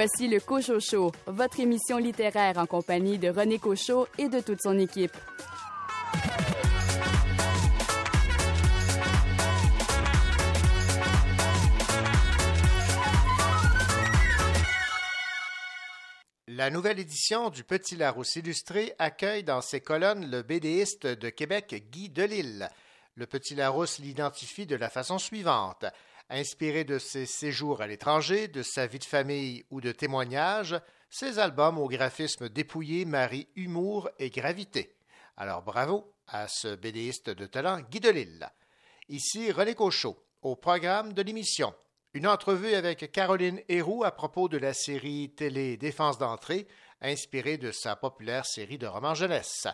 Voici le Cochot Show, votre émission littéraire en compagnie de René Cochot et de toute son équipe. La nouvelle édition du Petit Larousse illustré accueille dans ses colonnes le BDiste de Québec Guy Delisle. Le Petit Larousse l'identifie de la façon suivante. Inspiré de ses séjours à l'étranger, de sa vie de famille ou de témoignages, ses albums au graphisme dépouillé marient humour et gravité. Alors bravo à ce bédéiste de talent Guy Delisle. Ici René Cochot, au programme de l'émission. Une entrevue avec Caroline Héroux à propos de la série télé Défense d'entrée, inspirée de sa populaire série de romans jeunesse.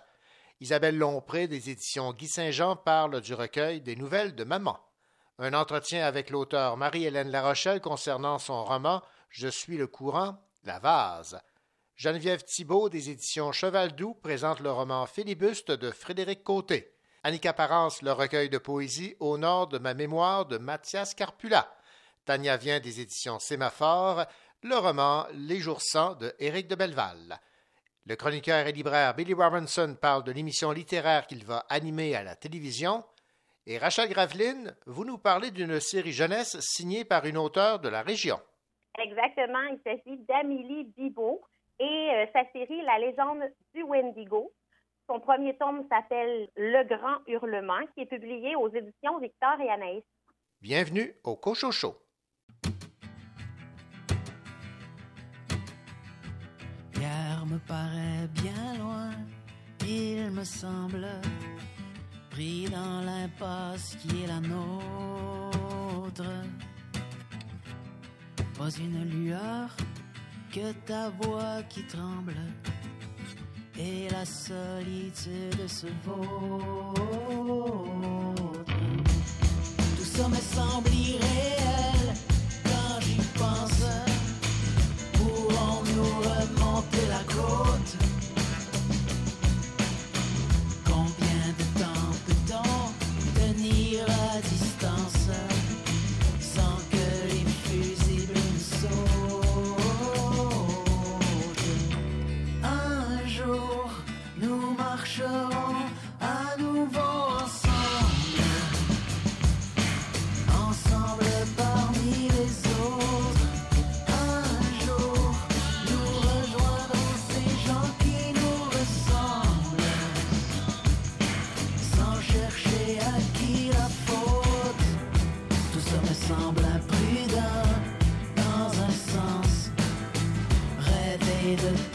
Isabelle Lompré des éditions Guy Saint-Jean parle du recueil des nouvelles de maman. Un entretien avec l'auteur Marie-Hélène Larochelle concernant son roman Je suis le courant, la vase. Geneviève Thibault des éditions Cheval Doux présente le roman Philibuste de Frédéric Côté. Annika Parence, le recueil de poésie Au nord de ma mémoire de Mathias Carpula. Tania vient des éditions Sémaphore, le roman Les jours sans de Éric de Belleval. Le chroniqueur et libraire Billy Robinson parle de l'émission littéraire qu'il va animer à la télévision. Et Rachel Graveline, vous nous parlez d'une série jeunesse signée par une auteure de la région. Exactement, il s'agit d'Amélie Bibot et euh, sa série La légende du Wendigo. Son premier tome s'appelle Le Grand Hurlement, qui est publié aux éditions Victor et Anaïs. Bienvenue au Cochocho. Hier me paraît bien loin, il me semble dans l'impasse qui est la nôtre. Pas une lueur que ta voix qui tremble et la solitude se vaut. Tout ça semble river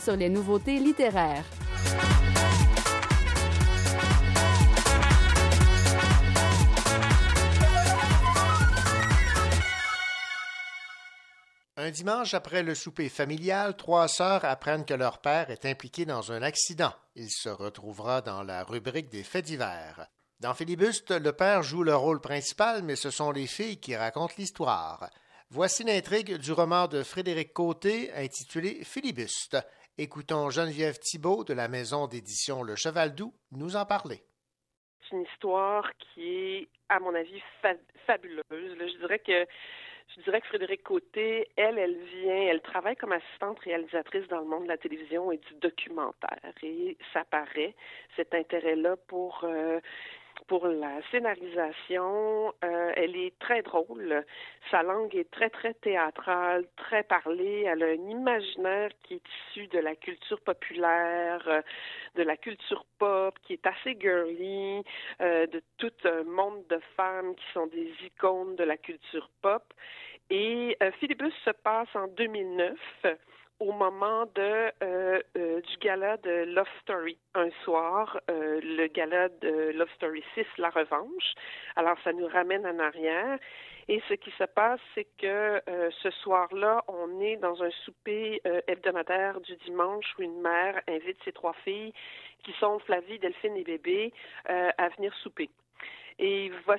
sur les nouveautés littéraires. Un dimanche après le souper familial, trois sœurs apprennent que leur père est impliqué dans un accident. Il se retrouvera dans la rubrique des faits divers. Dans Philibuste, le père joue le rôle principal, mais ce sont les filles qui racontent l'histoire. Voici l'intrigue du roman de Frédéric Côté intitulé Philibuste. Écoutons Geneviève Thibault de la maison d'édition Le Cheval Doux nous en parler. C'est une histoire qui est, à mon avis, fabuleuse. je dirais que je dirais que Frédéric Côté, elle, elle vient, elle travaille comme assistante réalisatrice dans le monde de la télévision et du documentaire. Et ça paraît, cet intérêt-là pour euh, pour la scénarisation. Euh, elle est très drôle. Sa langue est très, très théâtrale, très parlée. Elle a un imaginaire qui est issu de la culture populaire, euh, de la culture pop, qui est assez girly, euh, de tout un monde de femmes qui sont des icônes de la culture pop. Et Philibus se passe en 2009 au moment euh, euh, du gala de Love Story un soir, euh, le gala de Love Story 6, La Revanche. Alors ça nous ramène en arrière. Et ce qui se passe, c'est que ce soir-là, on est dans un souper hebdomadaire du dimanche où une mère invite ses trois filles, qui sont Flavie, Delphine et Bébé, à venir souper et il va,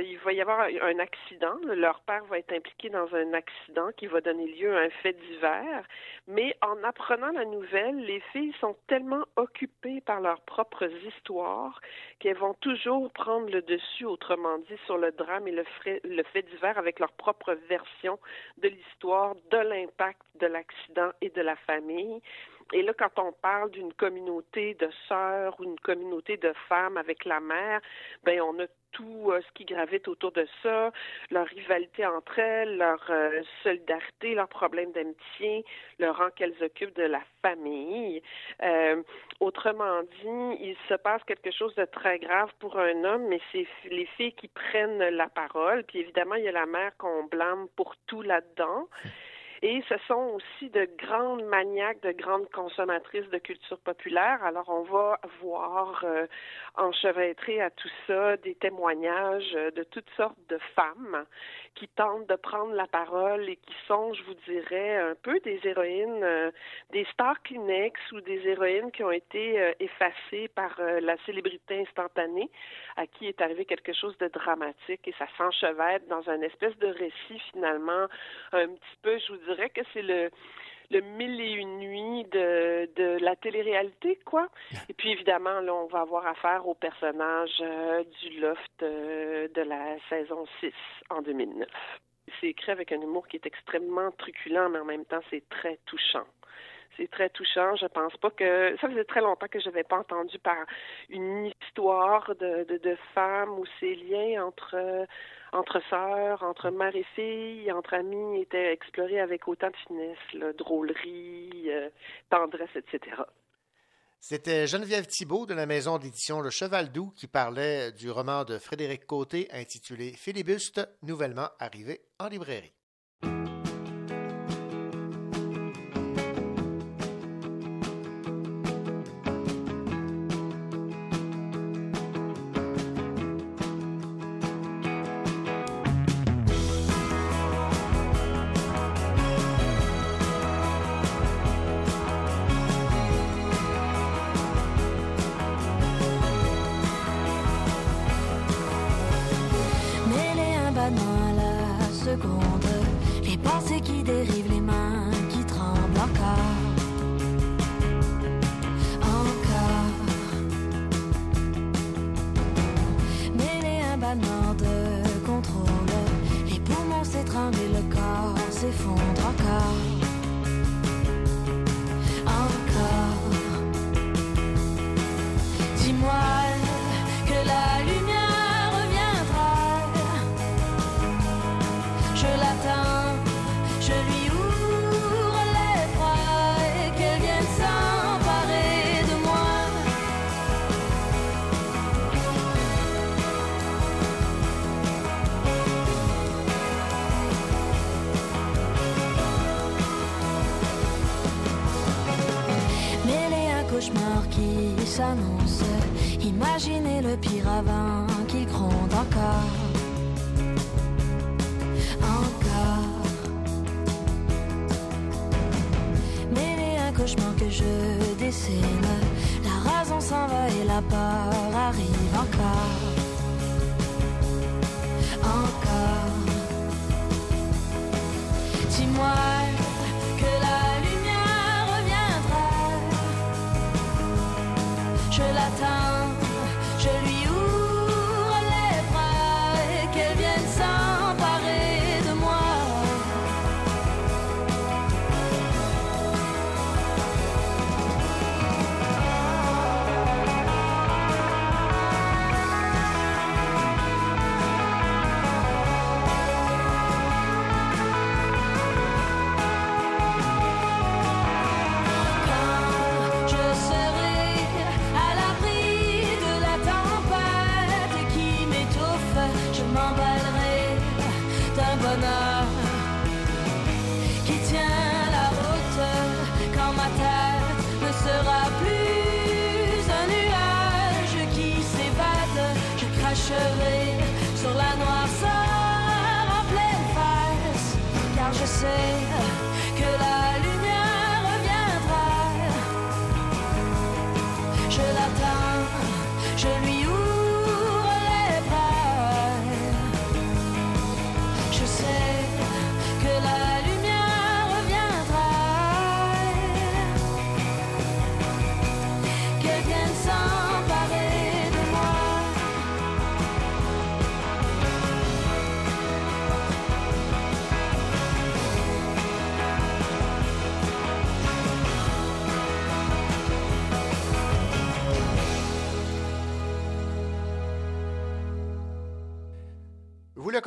il va y avoir un accident. Leur père va être impliqué dans un accident qui va donner lieu à un fait divers. Mais en apprenant la nouvelle, les filles sont tellement occupées par leurs propres histoires qu'elles vont toujours prendre le dessus, autrement dit, sur le drame et le, le fait divers avec leur propre version de l'histoire, de l'impact de l'accident et de la famille. Et là, quand on parle d'une communauté de sœurs ou une communauté de femmes avec la mère, ben on a tout euh, ce qui gravite autour de ça, leur rivalité entre elles, leur euh, solidarité, leurs problèmes d'amitié, le rang qu'elles occupent de la famille. Euh, autrement dit, il se passe quelque chose de très grave pour un homme, mais c'est les filles qui prennent la parole. Puis évidemment, il y a la mère qu'on blâme pour tout là-dedans. Et ce sont aussi de grandes maniaques, de grandes consommatrices de culture populaire. Alors, on va voir euh, à tout ça des témoignages de toutes sortes de femmes qui tentent de prendre la parole et qui sont, je vous dirais, un peu des héroïnes, euh, des stars Kleenex ou des héroïnes qui ont été euh, effacées par la célébrité instantanée, à qui est arrivé quelque chose de dramatique et ça s'enchevêtre dans un espèce de récit finalement un petit peu, je vous dirais, dirais que c'est le le mille et une nuits de, de la télé-réalité, quoi. Et puis évidemment, là, on va avoir affaire au personnage euh, du Loft euh, de la saison 6 en 2009. C'est écrit avec un humour qui est extrêmement truculent, mais en même temps, c'est très touchant. C'est très touchant. Je pense pas que ça faisait très longtemps que je n'avais pas entendu par une histoire de, de, femmes où ces liens entre entre sœurs, entre mère et fille, entre amis étaient explorés avec autant de finesse, drôlerie, euh, tendresse, etc. C'était Geneviève Thibault de la maison d'édition Le Cheval Doux qui parlait du roman de Frédéric Côté intitulé Philibuste, nouvellement arrivé en librairie.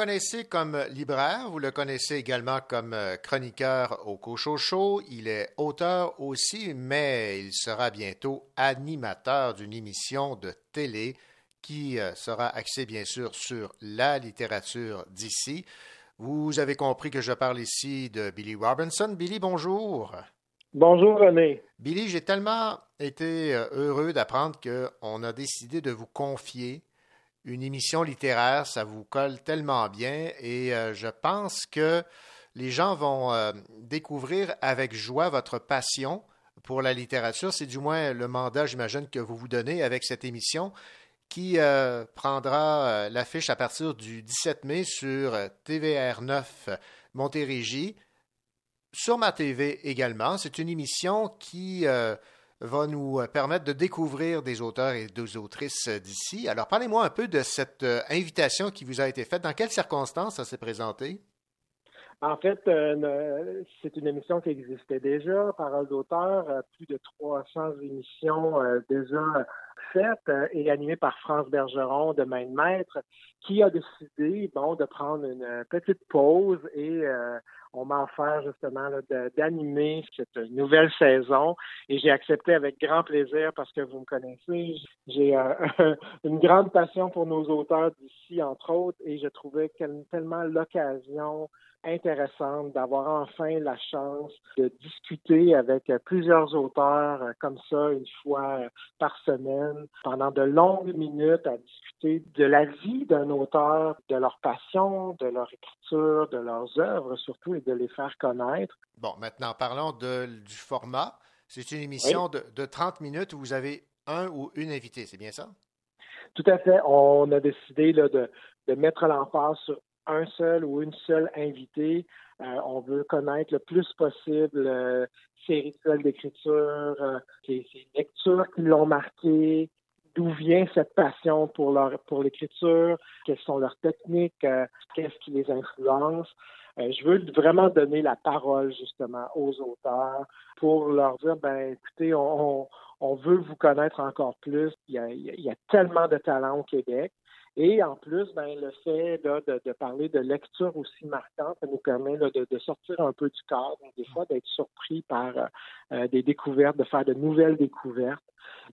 Connaissez comme libraire, vous le connaissez également comme euh, chroniqueur au Cochocho. Il est auteur aussi, mais il sera bientôt animateur d'une émission de télé qui euh, sera axée bien sûr sur la littérature d'ici. Vous avez compris que je parle ici de Billy Robinson. Billy, bonjour. Bonjour René. Billy, j'ai tellement été euh, heureux d'apprendre qu'on a décidé de vous confier une émission littéraire. Ça vous colle tellement bien et euh, je pense que les gens vont euh, découvrir avec joie votre passion pour la littérature. C'est du moins le mandat, j'imagine, que vous vous donnez avec cette émission qui euh, prendra l'affiche à partir du 17 mai sur euh, TVR 9 Montérégie, sur ma TV également. C'est une émission qui va nous euh, permettre de découvrir des auteurs et des autrices euh, d'ici. Alors, parlez-moi un peu de cette euh, invitation qui vous a été faite. Dans quelles circonstances ça s'est présenté? En fait, c'est une émission qui existait déjà, Parole d'auteur, plus de 300 émissions déjà faites et animées par France Bergeron de Main de Maître, qui a décidé, bon, de prendre une petite pause et on m'a offert justement d'animer cette nouvelle saison. Et j'ai accepté avec grand plaisir parce que vous me connaissez, j'ai euh, une grande passion pour nos auteurs d'ici, entre autres, et je trouvais tellement l'occasion intéressante d'avoir enfin la chance de discuter avec plusieurs auteurs euh, comme ça une fois euh, par semaine pendant de longues minutes à discuter de la vie d'un auteur, de leur passion, de leur écriture, de leurs œuvres surtout et de les faire connaître. Bon, maintenant, parlons de- du format. C'est une émission de, de 30 minutes où vous avez un ou une invitée, c'est bien ça? Tout à fait. On a décidé là, de, de mettre l'emphase sur un seul ou une seule invitée. Euh, on veut connaître le plus possible euh, ses rituels d'écriture, euh, lectures qui l'ont marqué, d'où vient cette passion pour leur pour l'écriture, quelles sont leurs techniques, euh, qu'est-ce qui les influence? Euh, je veux vraiment donner la parole justement aux auteurs pour leur dire ben écoutez, on, on, veut vous connaître encore plus. Il y a, il y a- il y a tellement de talent au Québec. Et en plus, ben, le fait là, de, de parler de lecture aussi marquante, ça nous permet là, de, de sortir un peu du cadre, des fois d'être surpris par euh, des découvertes, de faire de nouvelles découvertes.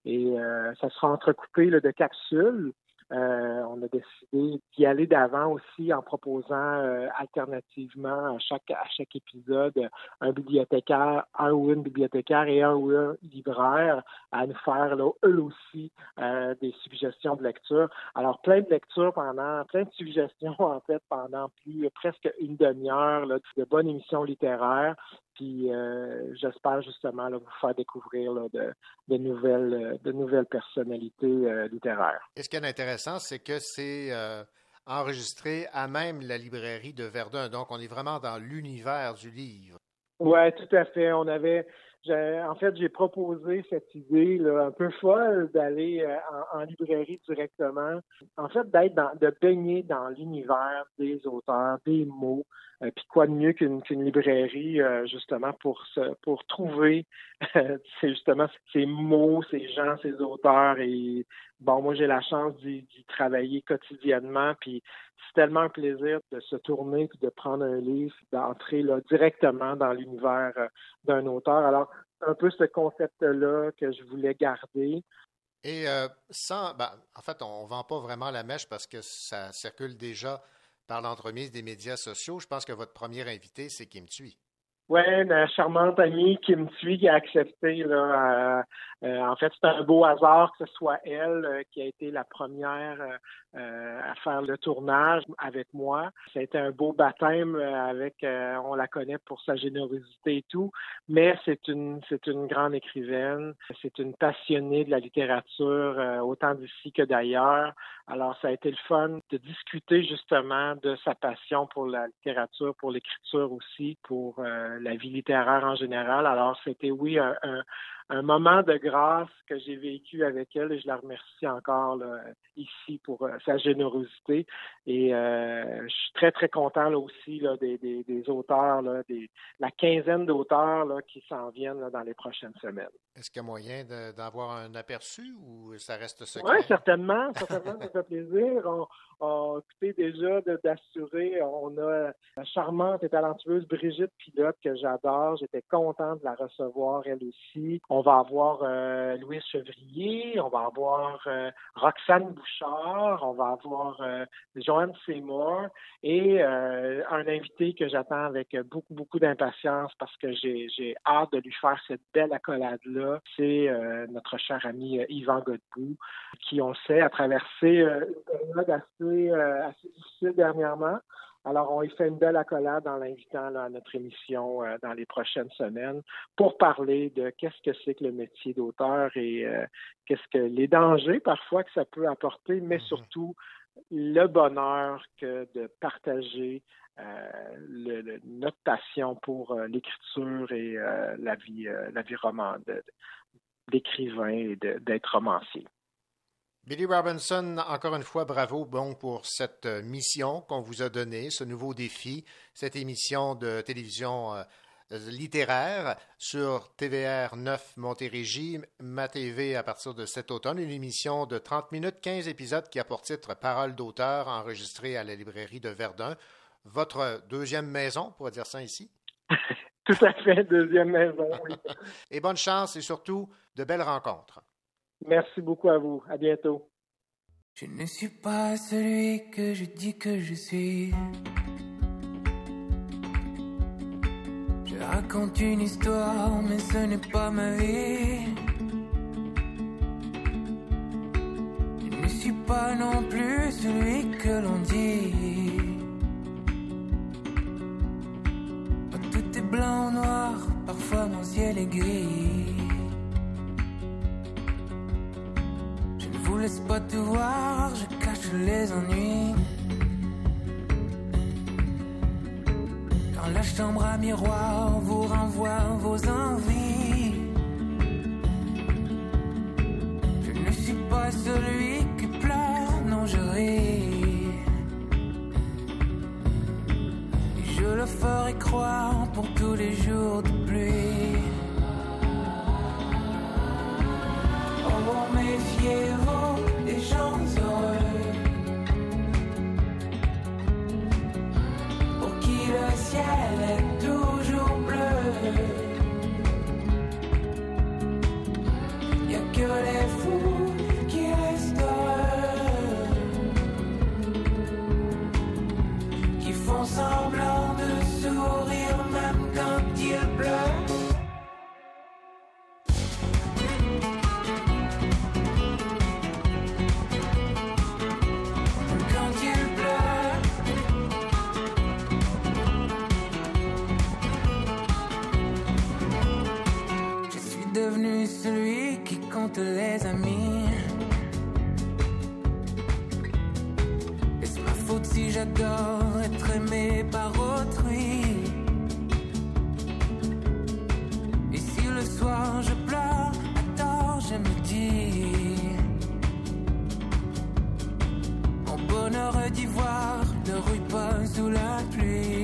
Et euh, ça sera entrecoupé là, de capsules Euh, on a décidé d'y aller d'avant aussi en proposant euh, alternativement à chaque, à chaque épisode un bibliothécaire, un ou une bibliothécaire et un ou un libraire à nous faire là, eux aussi euh, des suggestions de lecture. Alors plein de lectures pendant, plein de suggestions en fait pendant plus presque une demi-heure de bonnes émissions littéraires. Puis euh, j'espère justement là, vous faire découvrir là, de, de, nouvelles, de nouvelles personnalités euh, littéraires. Et ce qui est intéressant, c'est que c'est euh, enregistré à même la librairie de Verdun. Donc, on est vraiment dans l'univers du livre. Oui, tout à fait. On avait en fait, j'ai proposé cette idée là, un peu folle d'aller euh, en, librairie directement. En fait, d'être de baigner dans l'univers des auteurs, des mots. Euh, puis quoi de mieux qu'une librairie, euh, justement, pour se, pour trouver c'est justement ces mots, ces gens, ces auteurs. Et bon, moi, j'ai la chance d'y travailler quotidiennement. Puis c'est tellement un plaisir de se tourner puis de prendre un livre, d'entrer directement dans l'univers d'un auteur. Alors, un peu ce concept-là que je voulais garder. Et euh, sans, ben, en fait, on ne vend pas vraiment la mèche parce que ça circule déjà par l'entremise des médias sociaux. Je pense que votre premier invité, c'est Kim Thuy. Oui, ma charmante amie Kim Thuy qui a accepté. Là, euh, en fait, c'est un beau hasard que ce soit elle euh, qui a été la première euh, à faire le tournage avec moi. Ça a été un beau baptême avec, on la connaît pour sa générosité et tout, mais c'est une, c'est une grande écrivaine, c'est une passionnée de la littérature, autant d'ici que d'ailleurs. Alors, ça a été le fun de discuter justement de sa passion pour la littérature, pour l'écriture aussi, pour la vie littéraire en général. Alors, c'était oui un, un moment de grâce que j'ai vécu avec elle et je la remercie encore là, ici pour euh, sa générosité. Et euh, je suis très, très content là, aussi là, des, des, des auteurs, là, des, la quinzaine d'auteurs qui s'en viennent dans les prochaines semaines. Est-ce qu'il y a moyen d'avoir un aperçu ou ça reste secret? Oui, certainement. Certainement, ça fait plaisir. On, on écoutez déjà d'assurer, on a la charmante et talentueuse Brigitte Pilote que j'adore. J'étais content de la recevoir, elle aussi. On va avoir euh, Louise Chevrier, on va avoir euh, Roxane Bouchard, on va avoir euh, Joanne Seymour et euh, un invité que j'attends avec beaucoup, beaucoup d'impatience parce que j'ai hâte de lui faire cette belle accolade-là. C'est notre cher ami Yvan Godbout, qui, on sait, a traversé une période assez, assez difficile dernièrement. Alors, on y fait une belle accolade en l'invitant à notre émission euh, dans les prochaines semaines pour parler de qu'est-ce que c'est que le métier d'auteur et euh, qu'est-ce que les dangers parfois que ça peut apporter, mais mm-hmm. surtout le bonheur que de partager euh, pour l'écriture et la vie, la vie roman d'écrivain et d'être romancier. Billy Robinson, encore une fois, bravo bon pour cette euh, mission qu'on vous a donnée, ce nouveau défi, cette émission de télévision euh, littéraire sur TVR 9 Montérégie, ma TV à partir de cet automne, une émission de 30 minutes, 15 épisodes qui a pour titre Parole d'auteur enregistrée à la librairie de Verdun. Votre deuxième maison, pour dire ça ici? Tout à fait, deuxième maison, oui. et bonne chance et surtout de belles rencontres. Merci beaucoup à vous. À bientôt. Je ne suis pas celui que je dis que je suis. Je raconte une histoire, mais ce n'est pas ma vie. Je ne suis pas non plus celui que l'on dit. Blanc noir, parfois mon ciel est gris. vous laisse pas te voir, je cache les ennuis. Quand la chambre à miroir vous renvoie vos envies. Je ne suis pas celui qui pleure, non je ris. Et le ferai croire pour tous les jours de pluie. Oh, méfiez-vous. que les fous qui restent les amis. Et c'est ma faute si j'adore être aimé par autrui. Et si le soir je pleure, tort je me dis. Mon bonheur d'ivoire ne rouille pas sous la pluie.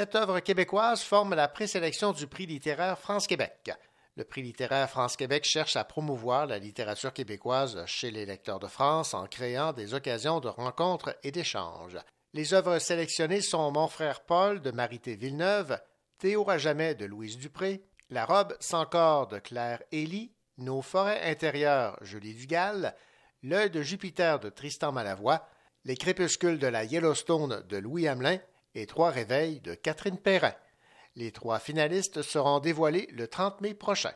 Cette œuvre québécoise forme la présélection du prix littéraire France-Québec. Le prix littéraire France-Québec cherche à promouvoir la littérature québécoise chez les lecteurs de France en créant des occasions de rencontres et d'échanges. Les œuvres sélectionnées sont Mon frère Paul de Marité Villeneuve, Théo à jamais de Louise Dupré, La robe sans corps de Claire Élie, Nos forêts intérieures Julie Dugal, L'œil de Jupiter de Tristan Malavoie, Les crépuscules de la Yellowstone de Louis Hamelin et Trois réveils de Catherine Perrin. Les trois finalistes seront dévoilés le 30 mai prochain.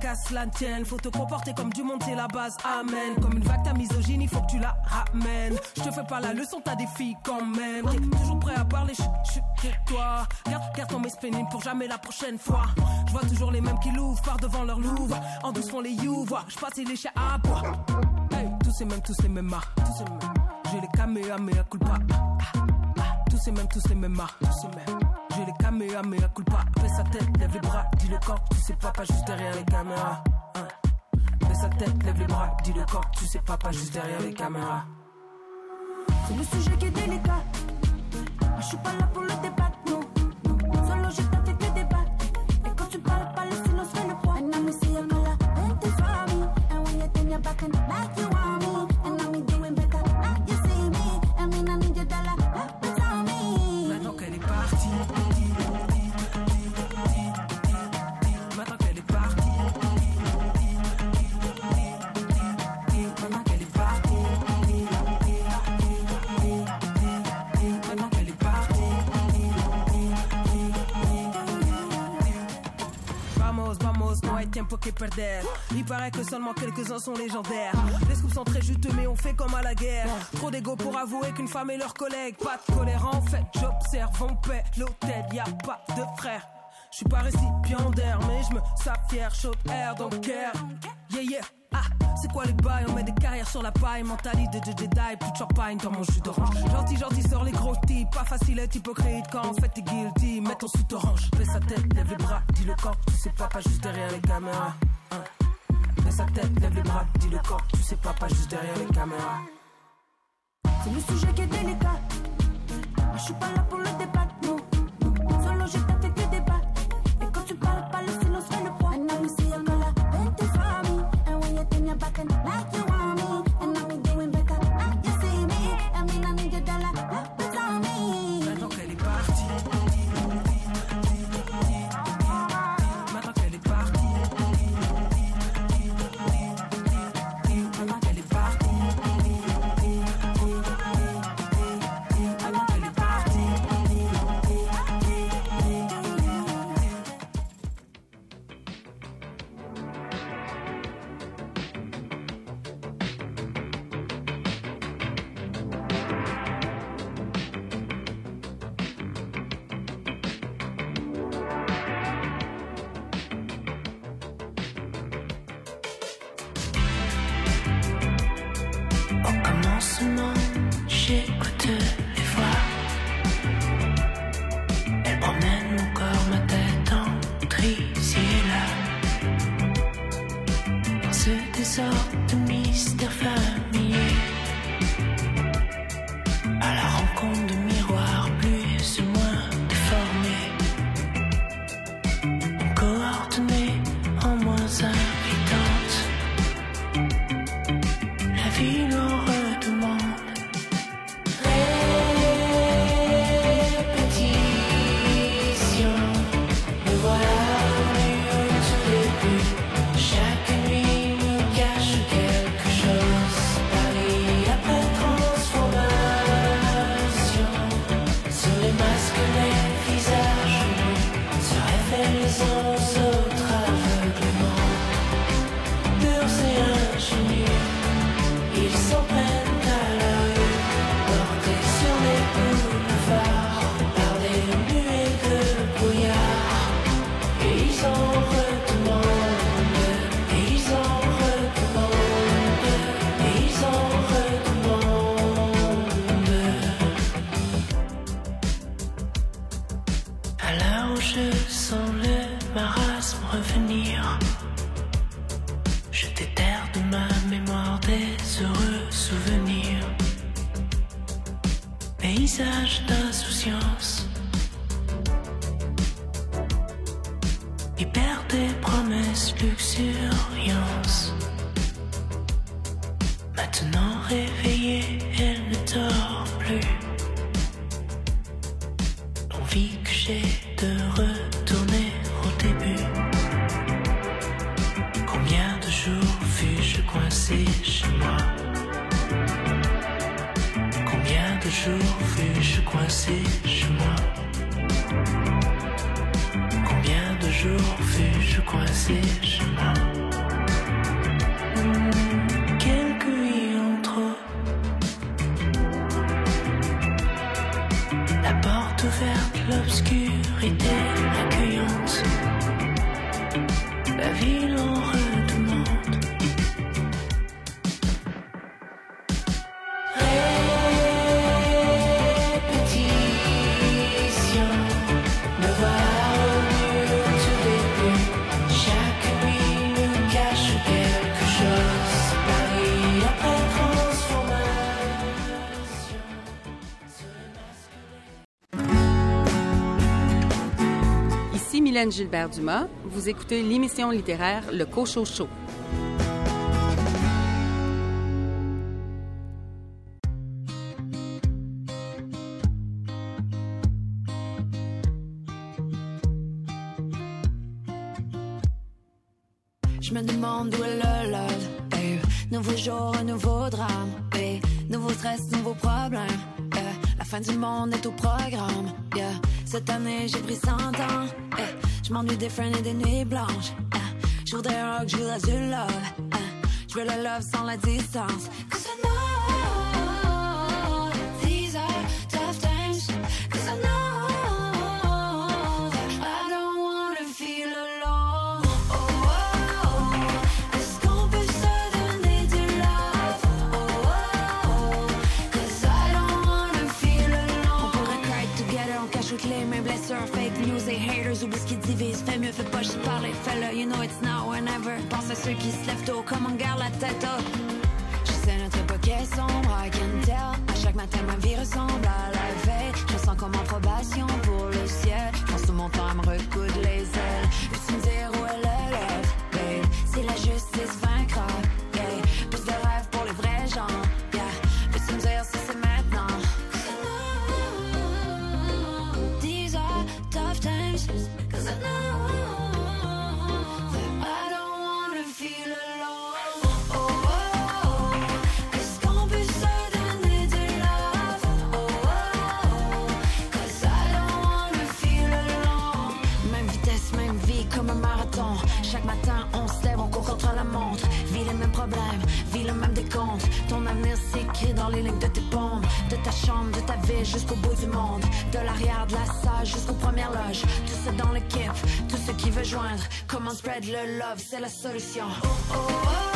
Pas à toi, mais casse la tienne. Faut te comporter comme du monde, c'est la base. Amen. Comme une vague, ta misogyne, il faut que tu la ramènes. Je te fais pas la leçon, t'as des filles quand même. T'es toujours prêt à parler, chut, chut, tais-toi. Garde, garde ton pénible pour jamais la prochaine fois. Je vois toujours les mêmes qui l'ouvrent par devant leur louvre. En douce font les you, vois. Je passe les chiens à bois. Hey, tous ces mêmes, tous les mêmes marques. Tous ces mêmes. J'ai les caméras, mais à culpa. Tous ces mêmes, tous les mêmes marques. Tous ces mêmes. J'ai les caméras, mais à culpa. Baisse sa tête, lève les bras, dis le corps. Tu sais pas, pas juste derrière les caméras. Hein. Baisse sa tête, lève les bras, dis le corps. Tu sais pas, pas juste derrière les caméras. C'est le sujet qui est délicat. Je suis pas là pour le Il paraît que seulement quelques-uns sont légendaires. Les scoops sont très juteux, mais on fait comme à la guerre. Trop d'ego pour avouer qu'une femme est leur collègue. Pas de colère en fait, j'observe, on paie l'hôtel, y a pas de frère. Je suis pas récipiendaire, mais je me fier, chaud air, donc care. Yeah, yeah. Ah, c'est quoi les bails? On met des carrières sur la paille, mentalité de Jedi, plus de champagne dans mon jus d'orange. Gentil, gentil, sors les gros types, pas facile être hypocrite quand en fait t'es guilty. Mets ton sous orange, baisse sa tête, lève les bras, dis le corps, tu sais pas, pas juste derrière les caméras. Hein. Baisse sa tête, lève les bras, dis le corps, tu sais pas, pas juste derrière les caméras. C'est le sujet qui est délicat. Je suis pas là pour le débat, Mylène Gilbert-Dumas. Vous écoutez l'émission littéraire Le Cochot Show. Je me demande où est le love. eh. Nouveau jour, un nouveau drame. eh. Nouveau stress, nouveau problème. eh. La fin du monde est au programme. yeah. Cette année, j'ai pris 100 ans. Je m'ennuie des friends et des nuits blanches. eh. Je voudrais un rock, je voudrais du love. eh. Je veux le love sans la distance. Fais pas, je parler, fais-le. You know it's now or never. Pense à ceux qui se lèvent tôt, comme on garde la tête haute. Je sais notre époque est sombre, I can tell. À chaque matin, ma vie ressemble à la veille. Je me sens comme en probation pour le ciel. Je pense tout mon temps à me recoudre les ailes. Peux-tu me dans les lignes de tes paumes. De ta chambre, de ta vie jusqu'au bout du monde. De l'arrière de la salle jusqu'aux premières loges. Tout ça dans l'équipe, tout ce qui veut joindre. Comment spread le love, c'est la solution. Oh, oh, oh,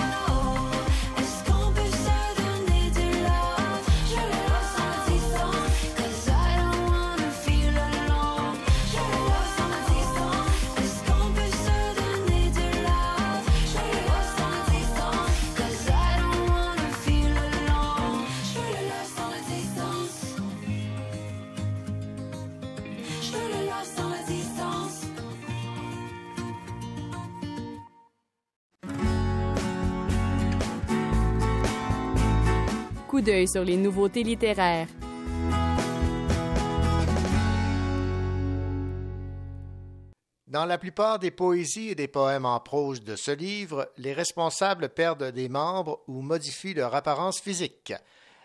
d'œil sur les nouveautés littéraires. Dans la plupart des poésies et des poèmes en prose de ce livre, les responsables perdent des membres ou modifient leur apparence physique.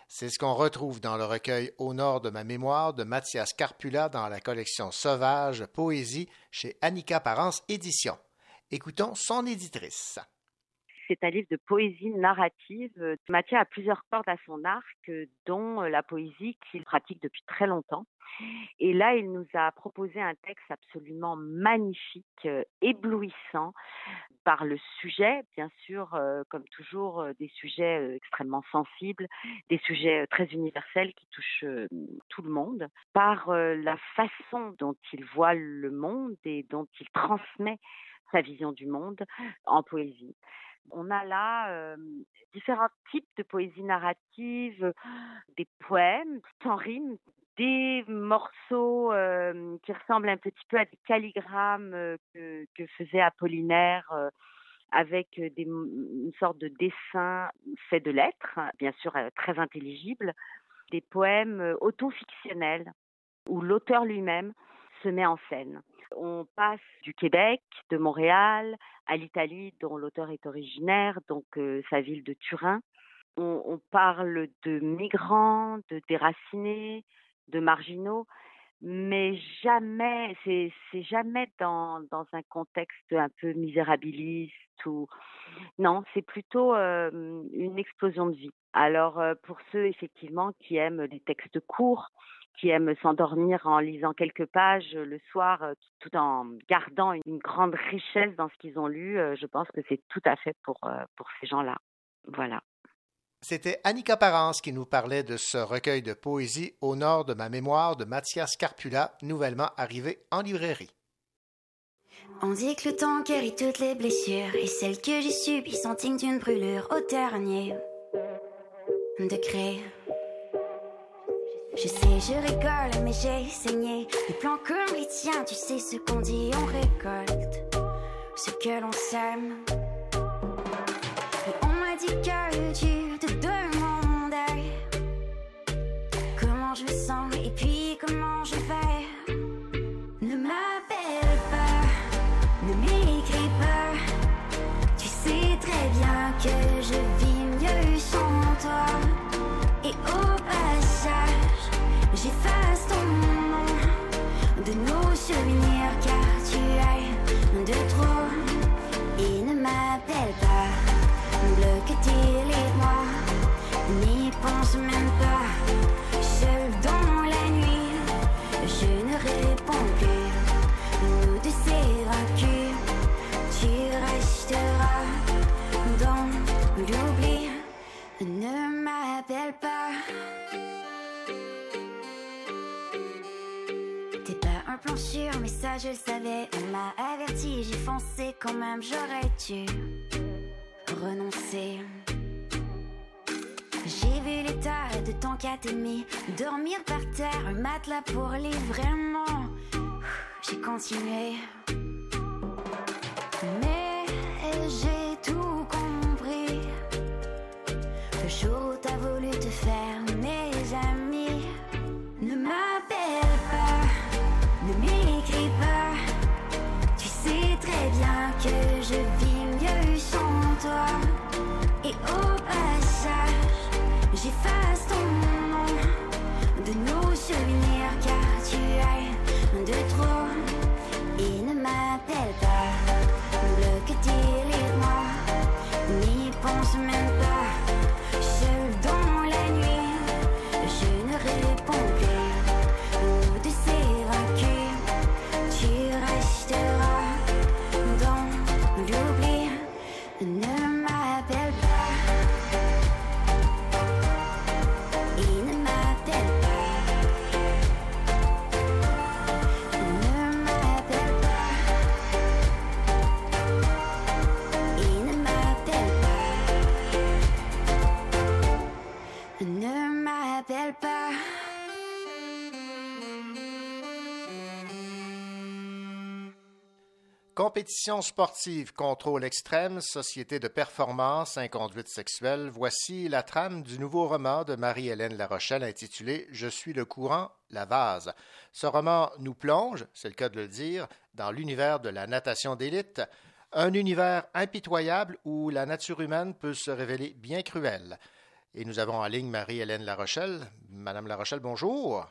C'est ce qu'on retrouve dans le recueil Au nord de ma mémoire de Mathias Carpula dans la collection Sauvage Poésie chez Annika Parence Éditions. Écoutons son éditrice. C'est un livre de poésie narrative. Mathias a plusieurs cordes à son arc, dont la poésie qu'il pratique depuis très longtemps. Et là, il nous a proposé un texte absolument magnifique, éblouissant, par le sujet, bien sûr, comme toujours, des sujets extrêmement sensibles, des sujets très universels qui touchent tout le monde, par la façon dont il voit le monde et dont il transmet sa vision du monde en poésie. On a là différents types de poésie narrative, des poèmes sans rime, des morceaux qui ressemblent un petit peu à des calligrammes que, faisait Apollinaire avec une sorte de dessin fait de lettres, bien sûr très intelligible, des poèmes autofictionnels où l'auteur lui-même se met en scène. On passe du Québec, de Montréal, à l'Italie, dont l'auteur est originaire, donc euh, sa ville de Turin. On, parle de migrants, de déracinés, de marginaux, mais jamais, c'est jamais dans, dans un contexte un peu misérabiliste ou non, c'est plutôt euh, une explosion de vie. Alors euh, pour ceux effectivement qui aiment les textes courts, qui aiment s'endormir en lisant quelques pages le soir, tout en gardant une grande richesse dans ce qu'ils ont lu, je pense que c'est tout à fait pour, pour ces gens-là. Voilà. C'était Annika Parence qui nous parlait de ce recueil de poésie au nord de ma mémoire de Mathias Carpula, nouvellement arrivé en librairie. On dit que le temps guérit toutes les blessures et celles que j'ai subies sont dignes d'une brûlure au dernier degré. Je sais, je rigole, mais j'ai saigné. Des plans comme les tiens, tu sais ce qu'on dit, on récolte ce que l'on sème. Et on m'a dit que tu te demandais comment je me sens et puis comment je vais. Ne m'appelle pas, ne m'écris pas. Tu sais très bien que je de nos souvenirs car tu es de trop et ne m'appelle pas. Bloque tes moi n'y pense même pas. Seul dans la nuit, je ne réponds plus. Nous deux vaincu, tu resteras dans l'oubli. Ne m'appelle pas. Mais ça je le savais. On m'a averti, j'ai foncé quand même, j'aurais dû renoncer. J'ai vu l'état de ton t'aimer, dormir par terre, un matelas pour les vraiment. J'ai continué. Mais j'ai tout compris. Le jour où t'as voulu te faire que je vis mieux sans toi. Et au passage, j'efface ton nom de nos souvenirs car tu es de trop. Et ne m'a And now Compétition sportive, contrôle extrême, société de performance, inconduite sexuelle, voici la trame du nouveau roman de Marie-Hélène Larochelle intitulé Je suis le courant, la vase. Ce roman nous plonge, c'est le cas de le dire, dans l'univers de la natation d'élite, un univers impitoyable où la nature humaine peut se révéler bien cruelle. Et nous avons en ligne Marie-Hélène Larochelle. Madame Larochelle, bonjour.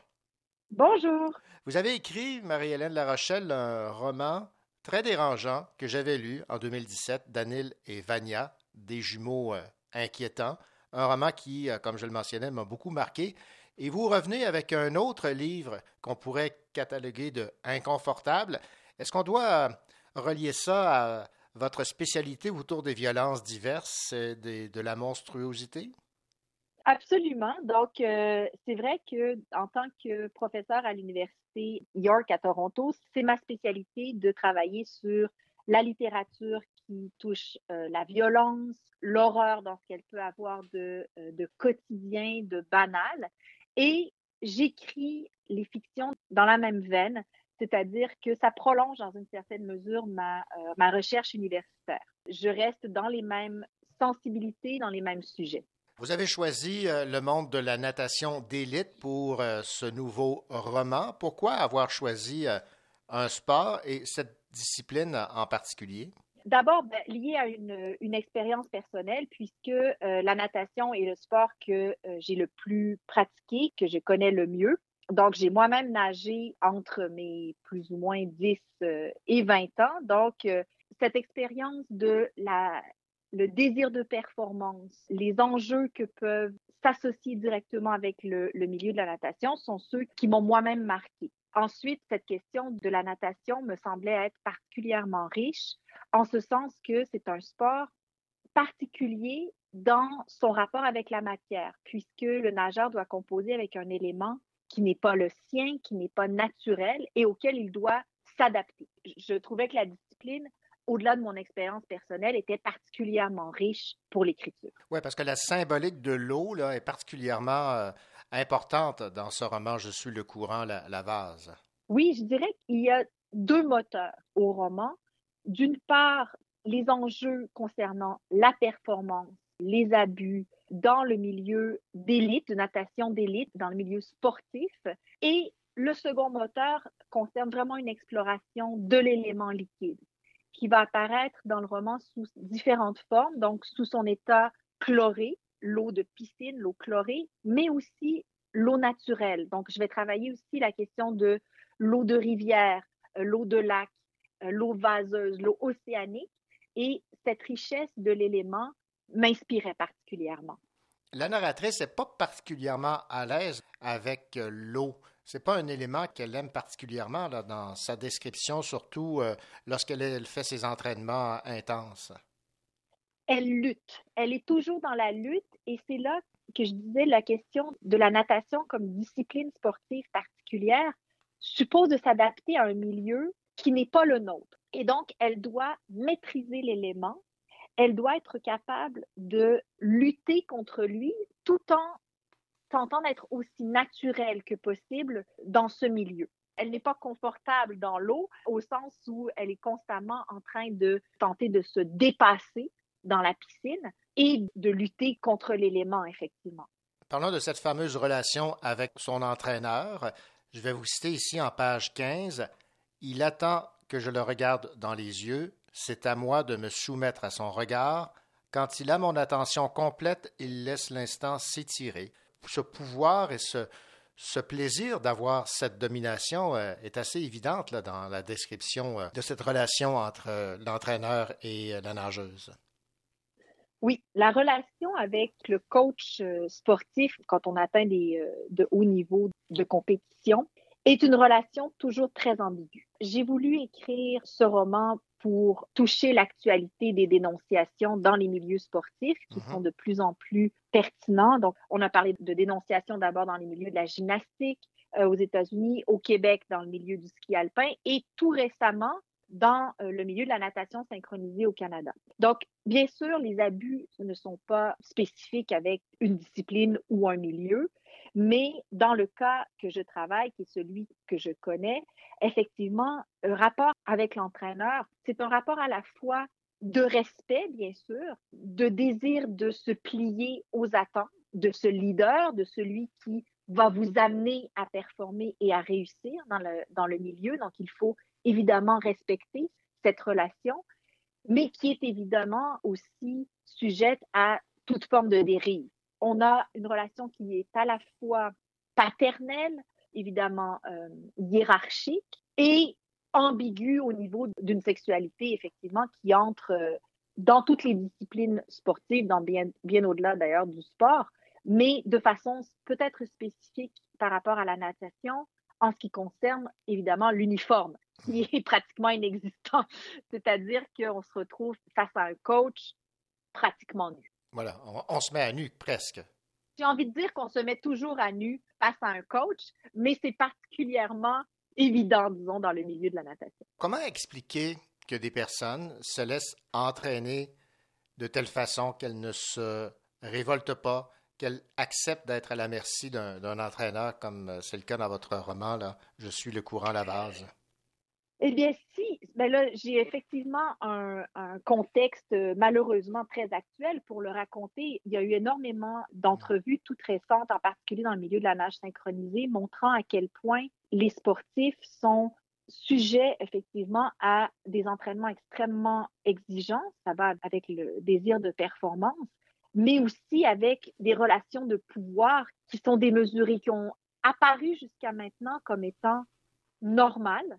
Bonjour. Vous avez écrit, Marie-Hélène Larochelle, un roman très dérangeant que j'avais lu en 2017, Danil et Vania, des jumeaux euh, inquiétants. Un roman qui, euh, comme je le mentionnais, m'a beaucoup marqué. Et vous revenez avec un autre livre qu'on pourrait cataloguer de inconfortable. Est-ce qu'on doit euh, relier ça à votre spécialité autour des violences diverses et de la monstruosité? Absolument. Donc, c'est vrai que en tant que professeur à l'université York à Toronto, c'est ma spécialité de travailler sur la littérature qui touche euh, la violence, l'horreur dans ce qu'elle peut avoir de, euh, de quotidien, de banal. Et j'écris les fictions dans la même veine, c'est-à-dire que ça prolonge dans une certaine mesure ma, ma recherche universitaire. Je reste dans les mêmes sensibilités, dans les mêmes sujets. Vous avez choisi euh, le monde de la natation d'élite pour euh, ce nouveau roman. Pourquoi avoir choisi euh, un sport et cette discipline en particulier? D'abord, ben, lié à une, expérience personnelle, puisque la natation est le sport que j'ai le plus pratiqué, que je connais le mieux. Donc, j'ai moi-même nagé entre mes plus ou moins 10 et 20 ans. Donc, cette expérience de la, le désir de performance, les enjeux que peuvent s'associer directement avec le, milieu de la natation sont ceux qui m'ont moi-même marqué. Ensuite, cette question de la natation me semblait être particulièrement riche, en ce sens que c'est un sport particulier dans son rapport avec la matière, puisque le nageur doit composer avec un élément qui n'est pas le sien, qui n'est pas naturel et auquel il doit s'adapter. Je trouvais que la discipline au-delà de mon expérience personnelle, était particulièrement riche pour l'écriture. Oui, parce que la symbolique de l'eau est particulièrement euh, importante dans ce roman Je suis le courant, la, vase. Oui, je dirais qu'il y a deux moteurs au roman. D'une part, les enjeux concernant la performance, les abus dans le milieu d'élite, de natation d'élite, dans le milieu sportif. Et le second moteur concerne vraiment une exploration de l'élément liquide qui va apparaître dans le roman sous différentes formes, donc sous son état chloré, l'eau de piscine, l'eau chlorée, mais aussi l'eau naturelle. Donc, je vais travailler aussi la question de l'eau de rivière, euh, l'eau de lac, euh, l'eau vaseuse, l'eau océanique. Et cette richesse de l'élément m'inspirait particulièrement. La narratrice n'est pas particulièrement à l'aise avec euh, l'eau. C'est pas un élément qu'elle aime particulièrement là, dans sa description, surtout euh, lorsqu'elle fait ses entraînements intenses. Elle lutte. Elle est toujours dans la lutte et c'est là que je disais la question de la natation comme discipline sportive particulière suppose de s'adapter à un milieu qui n'est pas le nôtre. Et donc, elle doit maîtriser l'élément, elle doit être capable de lutter contre lui tout en tentant d'être aussi naturelle que possible dans ce milieu. Elle n'est pas confortable dans l'eau au sens où elle est constamment en train de tenter de se dépasser dans la piscine et de lutter contre l'élément, effectivement. Parlons de cette fameuse relation avec son entraîneur. Je vais vous citer ici en page 15. Il attend que je le regarde dans les yeux. C'est à moi de me soumettre à son regard. Quand il a mon attention complète, il laisse l'instant s'étirer ce pouvoir et ce, plaisir d'avoir cette domination euh, est assez évidente là, dans la description euh, de cette relation entre euh, l'entraîneur et la nageuse. Oui, la relation avec le coach sportif quand on atteint des de hauts niveaux de compétition est une relation toujours très ambiguë. J'ai voulu écrire ce roman pour toucher l'actualité des dénonciations dans les milieux sportifs qui mm-hmm. sont de plus en plus pertinents. Donc, on a parlé de dénonciations d'abord dans les milieux de la gymnastique euh, aux États-Unis, au Québec dans le milieu du ski alpin et tout récemment dans euh, le milieu de la natation synchronisée au Canada. Donc, bien sûr, les abus ne sont pas spécifiques avec une discipline ou un milieu, Mais dans le cas que je travaille, qui est celui que je connais, effectivement, un rapport avec l'entraîneur, c'est un rapport à la fois de respect, bien sûr, de désir de se plier aux attentes de ce leader, de celui qui va vous amener à performer et à réussir dans le, dans le milieu. Donc, il faut évidemment respecter cette relation, mais qui est évidemment aussi sujette à toute forme de dérive. On a une relation qui est à la fois paternelle, évidemment euh, hiérarchique, et ambiguë au niveau d'une sexualité, effectivement, qui entre euh, dans toutes les disciplines sportives, dans bien, bien au-delà d'ailleurs du sport, mais de façon peut-être spécifique par rapport à la natation en ce qui concerne évidemment l'uniforme, qui est pratiquement inexistant. C'est-à-dire qu'on se retrouve face à un coach pratiquement nu. Voilà, on, on se met à nu presque. J'ai envie de dire qu'on se met toujours à nu face à un coach, mais c'est particulièrement évident, disons, dans le milieu de la natation. Comment expliquer que des personnes se laissent entraîner de telle façon qu'elles ne se révoltent pas, qu'elles acceptent d'être à la merci d'un entraîneur, comme c'est le cas dans votre roman, là, Je suis le courant la base? Eh bien, si, ben là, j'ai effectivement un, un, contexte malheureusement très actuel pour le raconter. Il y a eu énormément d'entrevues toutes récentes, en particulier dans le milieu de la nage synchronisée, montrant à quel point les sportifs sont sujets effectivement à des entraînements extrêmement exigeants. Ça va avec le désir de performance, mais aussi avec des relations de pouvoir qui sont démesurées, qui ont apparu jusqu'à maintenant comme étant normales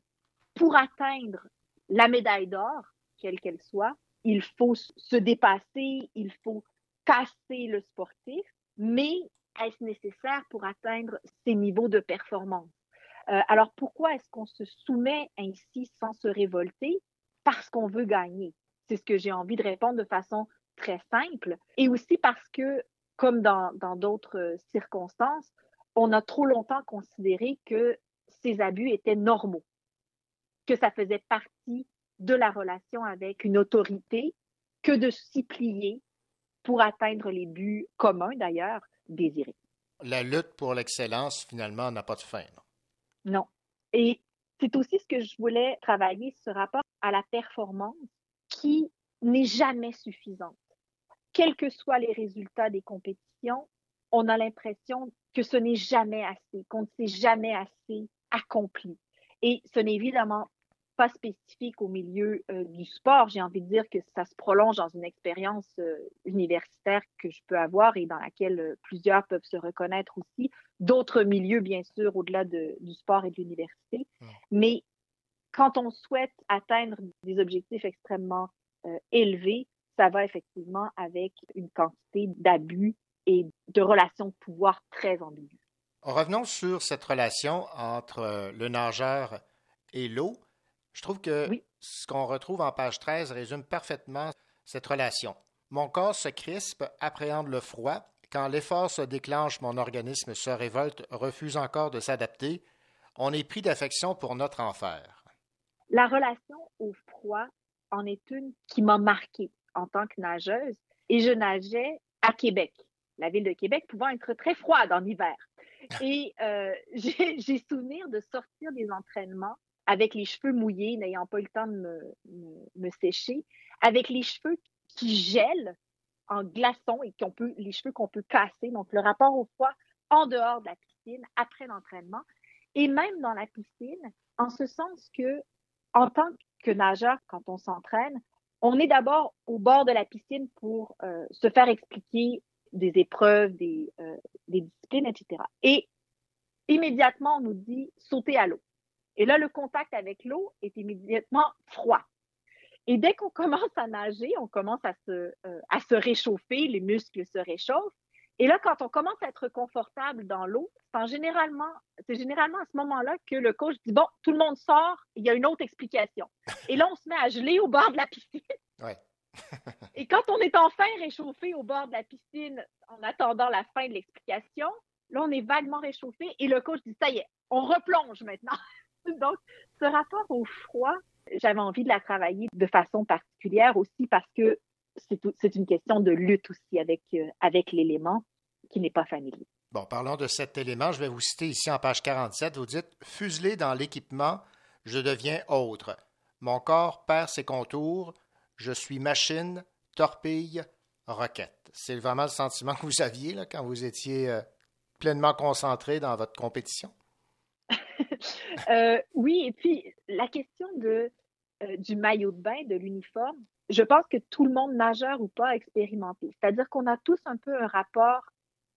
pour atteindre la médaille d'or, quelle qu'elle soit, il faut se dépasser, il faut casser le sportif, mais est-ce nécessaire pour atteindre ces niveaux de performance? Euh, alors pourquoi est-ce qu'on se soumet ainsi sans se révolter? Parce qu'on veut gagner. C'est ce que j'ai envie de répondre de façon très simple. Et aussi parce que, comme dans d'autres circonstances, on a trop longtemps considéré que ces abus étaient normaux que ça faisait partie de la relation avec une autorité que de s'y plier pour atteindre les buts communs, d'ailleurs, désirés. La lutte pour l'excellence, finalement, n'a pas de fin. Non? non. Et c'est aussi ce que je voulais travailler, ce rapport à la performance qui n'est jamais suffisante. Quels que soient les résultats des compétitions, on a l'impression que ce n'est jamais assez, qu'on ne s'est jamais assez accompli. Et ce n'est évidemment pas spécifique au milieu euh, du sport. J'ai envie de dire que ça se prolonge dans une expérience euh, universitaire que je peux avoir et dans laquelle euh, plusieurs peuvent se reconnaître aussi. D'autres milieux, bien sûr, au-delà de, du sport et de l'université. Mmh. Mais quand on souhaite atteindre des objectifs extrêmement élevés, ça va effectivement avec une quantité d'abus et de relations de pouvoir très ambiguës. Revenons sur cette relation entre le nageur et l'eau. Je trouve que oui. ce qu'on retrouve en page 13 résume parfaitement cette relation. Mon corps se crispe, appréhende le froid. Quand l'effort se déclenche, mon organisme se révolte, refuse encore de s'adapter. On est pris d'affection pour notre enfer. La relation au froid en est une qui m'a marquée en tant que nageuse. Et je nageais à Québec, la ville de Québec pouvant être très froide en hiver. Et euh, j'ai souvenir de sortir des entraînements avec les cheveux mouillés, n'ayant pas eu le temps de me, sécher, avec les cheveux qui gèlent en glaçons et qu'on peut, les cheveux qu'on peut casser. Donc, le rapport au froid en dehors de la piscine, après l'entraînement, et même dans la piscine, en ce sens que, en tant que nageur, quand on s'entraîne, on est d'abord au bord de la piscine pour euh, se faire expliquer des épreuves, des, euh, des disciplines, etc. Et immédiatement, on nous dit sauter à l'eau. Et là, le contact avec l'eau est immédiatement froid. Et dès qu'on commence à nager, on commence à se, euh, à se réchauffer, les muscles se réchauffent. Et là, quand on commence à être confortable dans l'eau, c'est généralement, c'est généralement à ce moment-là que le coach dit bon, tout le monde sort, il y a une autre explication. Et là, on se met à geler au bord de la piscine. Ouais. et quand on est enfin réchauffé au bord de la piscine en attendant la fin de l'explication, là, on est vaguement réchauffé et le coach dit ça y est, on replonge maintenant. Donc, ce rapport au froid, j'avais envie de la travailler de façon particulière aussi parce que c'est une question de lutte aussi avec, euh, avec l'élément qui n'est pas familier. Bon, parlons de cet élément. Je vais vous citer ici en page 47. Vous dites Fuselé dans l'équipement, je deviens autre. Mon corps perd ses contours. Je suis machine, torpille, roquette. C'est vraiment le sentiment que vous aviez là, quand vous étiez euh, pleinement concentré dans votre compétition? Euh, oui, et puis la question de, euh, du maillot de bain, de l'uniforme, je pense que tout le monde, nageur ou pas, a expérimenté. C'est-à-dire qu'on a tous un peu un rapport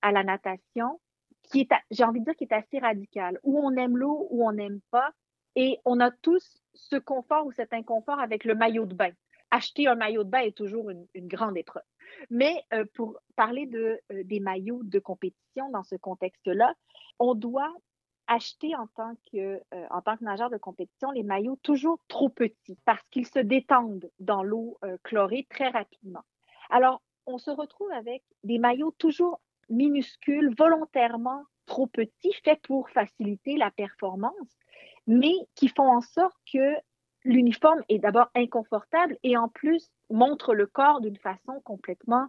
à la natation qui est, j'ai envie de dire, qui est assez radical, où on aime l'eau, ou on n'aime pas, et on a tous ce confort ou cet inconfort avec le maillot de bain. Acheter un maillot de bain est toujours une, grande épreuve. Mais euh, pour parler de, des maillots de compétition dans ce contexte-là, on doit acheter en tant que, euh, en tant que nageur de compétition les maillots toujours trop petits parce qu'ils se détendent dans l'eau chlorée très rapidement. Alors, on se retrouve avec des maillots toujours minuscules, volontairement trop petits, faits pour faciliter la performance, mais qui font en sorte que l'uniforme est d'abord inconfortable et en plus montre le corps d'une façon complètement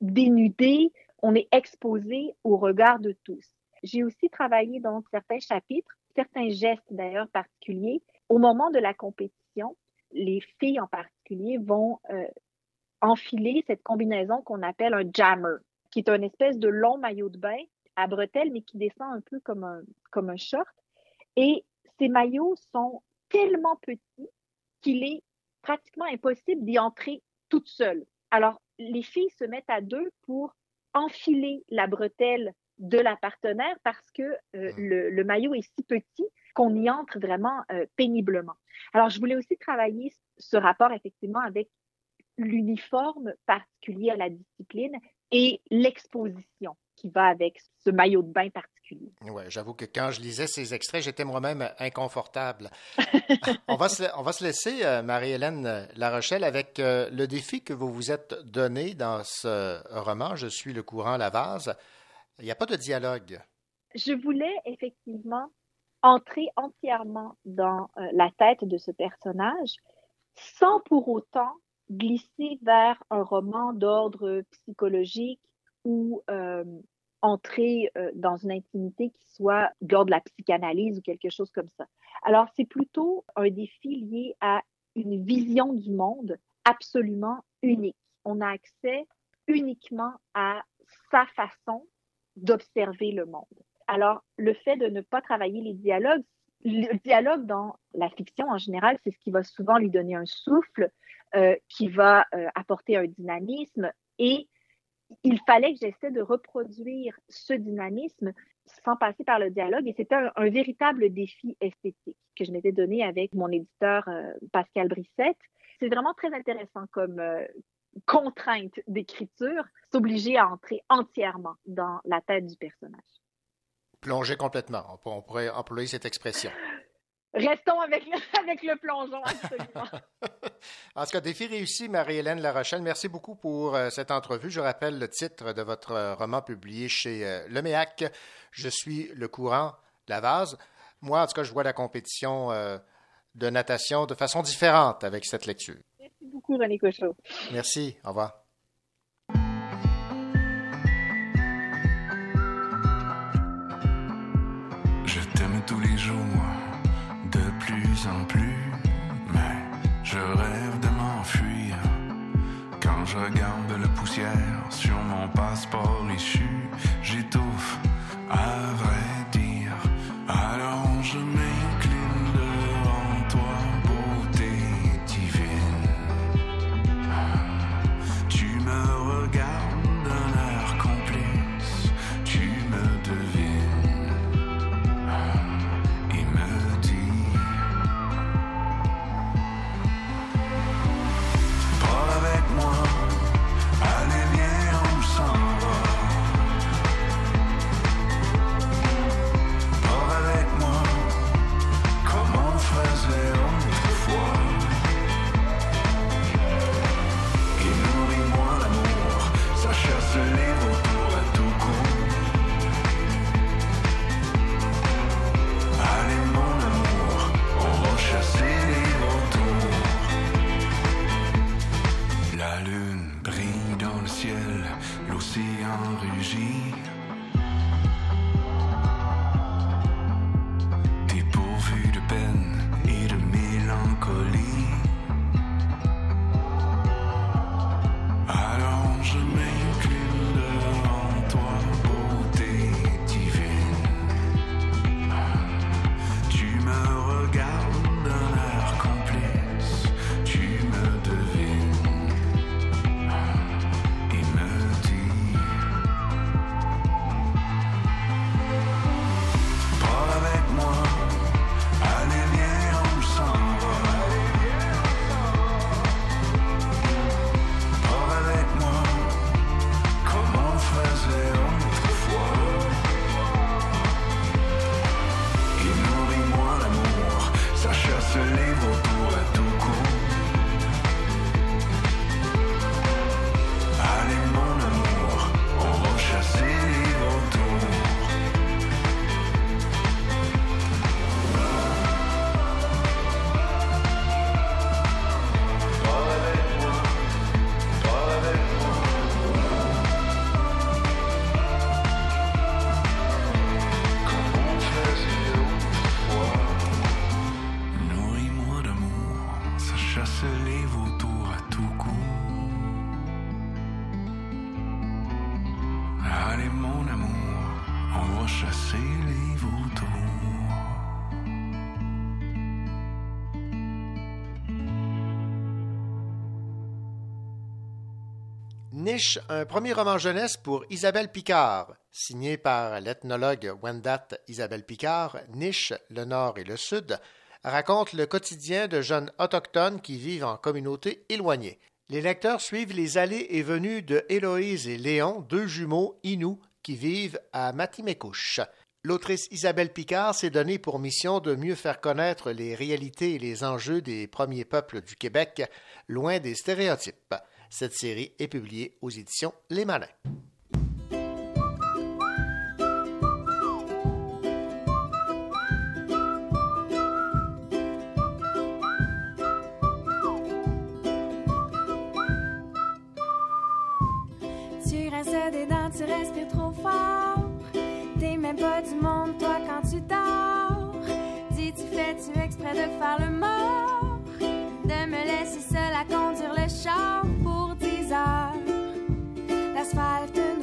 dénudée. On est exposé au regard de tous. J'ai aussi travaillé dans certains chapitres, certains gestes d'ailleurs particuliers. Au moment de la compétition, les filles en particulier vont euh, enfiler cette combinaison qu'on appelle un jammer, qui est une espèce de long maillot de bain à bretelles, mais qui descend un peu comme un, comme un short. Et ces maillots sont tellement petits qu'il est pratiquement impossible d'y entrer toute seule. Alors, les filles se mettent à deux pour enfiler la bretelle de la partenaire parce que euh, le, le, maillot est si petit qu'on y entre vraiment euh, péniblement. Alors, je voulais aussi travailler ce rapport effectivement avec l'uniforme particulier à la discipline et l'exposition qui va avec ce maillot de bain particulier. Oui, j'avoue que quand je lisais ces extraits, j'étais moi-même inconfortable. on, va se, on va se laisser, euh, Marie-Hélène Larochelle, avec euh, le défi que vous vous êtes donné dans ce roman, Je suis le courant la vase. Il n'y a pas de dialogue. Je voulais effectivement entrer entièrement dans euh, la tête de ce personnage sans pour autant glisser vers un roman d'ordre psychologique ou euh, entrer euh, dans une intimité qui soit de la psychanalyse ou quelque chose comme ça. Alors, c'est plutôt un défi lié à une vision du monde absolument unique. On a accès uniquement à sa façon d'observer le monde. Alors, le fait de ne pas travailler les dialogues, le dialogue dans la fiction en général, c'est ce qui va souvent lui donner un souffle, euh, qui va euh, apporter un dynamisme et il fallait que j'essaie de reproduire ce dynamisme sans passer par le dialogue et c'était un, véritable défi esthétique que je m'étais donné avec mon éditeur euh, Pascal Brissette. C'est vraiment très intéressant comme contrainte d'écriture, s'obliger à entrer entièrement dans la tête du personnage. Plonger complètement, on pourrait employer cette expression. Restons avec le, avec le plongeon, absolument. en tout cas, défi réussi, Marie-Hélène Larochelle. Merci beaucoup pour euh, cette entrevue. Je rappelle le titre de votre euh, roman publié chez euh, Le Méac. Je suis le courant, la vase. Moi, en tout cas, je vois la compétition euh, de natation de façon différente avec cette lecture. Merci beaucoup, René Cochot. Merci. Au revoir. Je t'aime tous les jours plus en plus, mais je rêve de m'enfuir. Quand je regarde la poussière sur mon passeport Un premier roman jeunesse pour Isabelle Picard. Signé par l'ethnologue Wendat Isabelle Picard, Niche, le Nord et le Sud, raconte le quotidien de jeunes autochtones qui vivent en communautés éloignées. Les lecteurs suivent les allées et venues de Héloïse et Léon, deux jumeaux Inuits qui vivent à Matimekouche. L'autrice Isabelle Picard s'est donnée pour mission de mieux faire connaître les réalités et les enjeux des premiers peuples du Québec, loin des stéréotypes. Cette série est publiée aux éditions Les Malins. Tu rinces des dents, tu respires trop fort. T'es même pas du monde, toi, quand tu dors. Dis, tu fais-tu exprès de faire le mort? De me laisser seule à conduire le char pour 10 heures.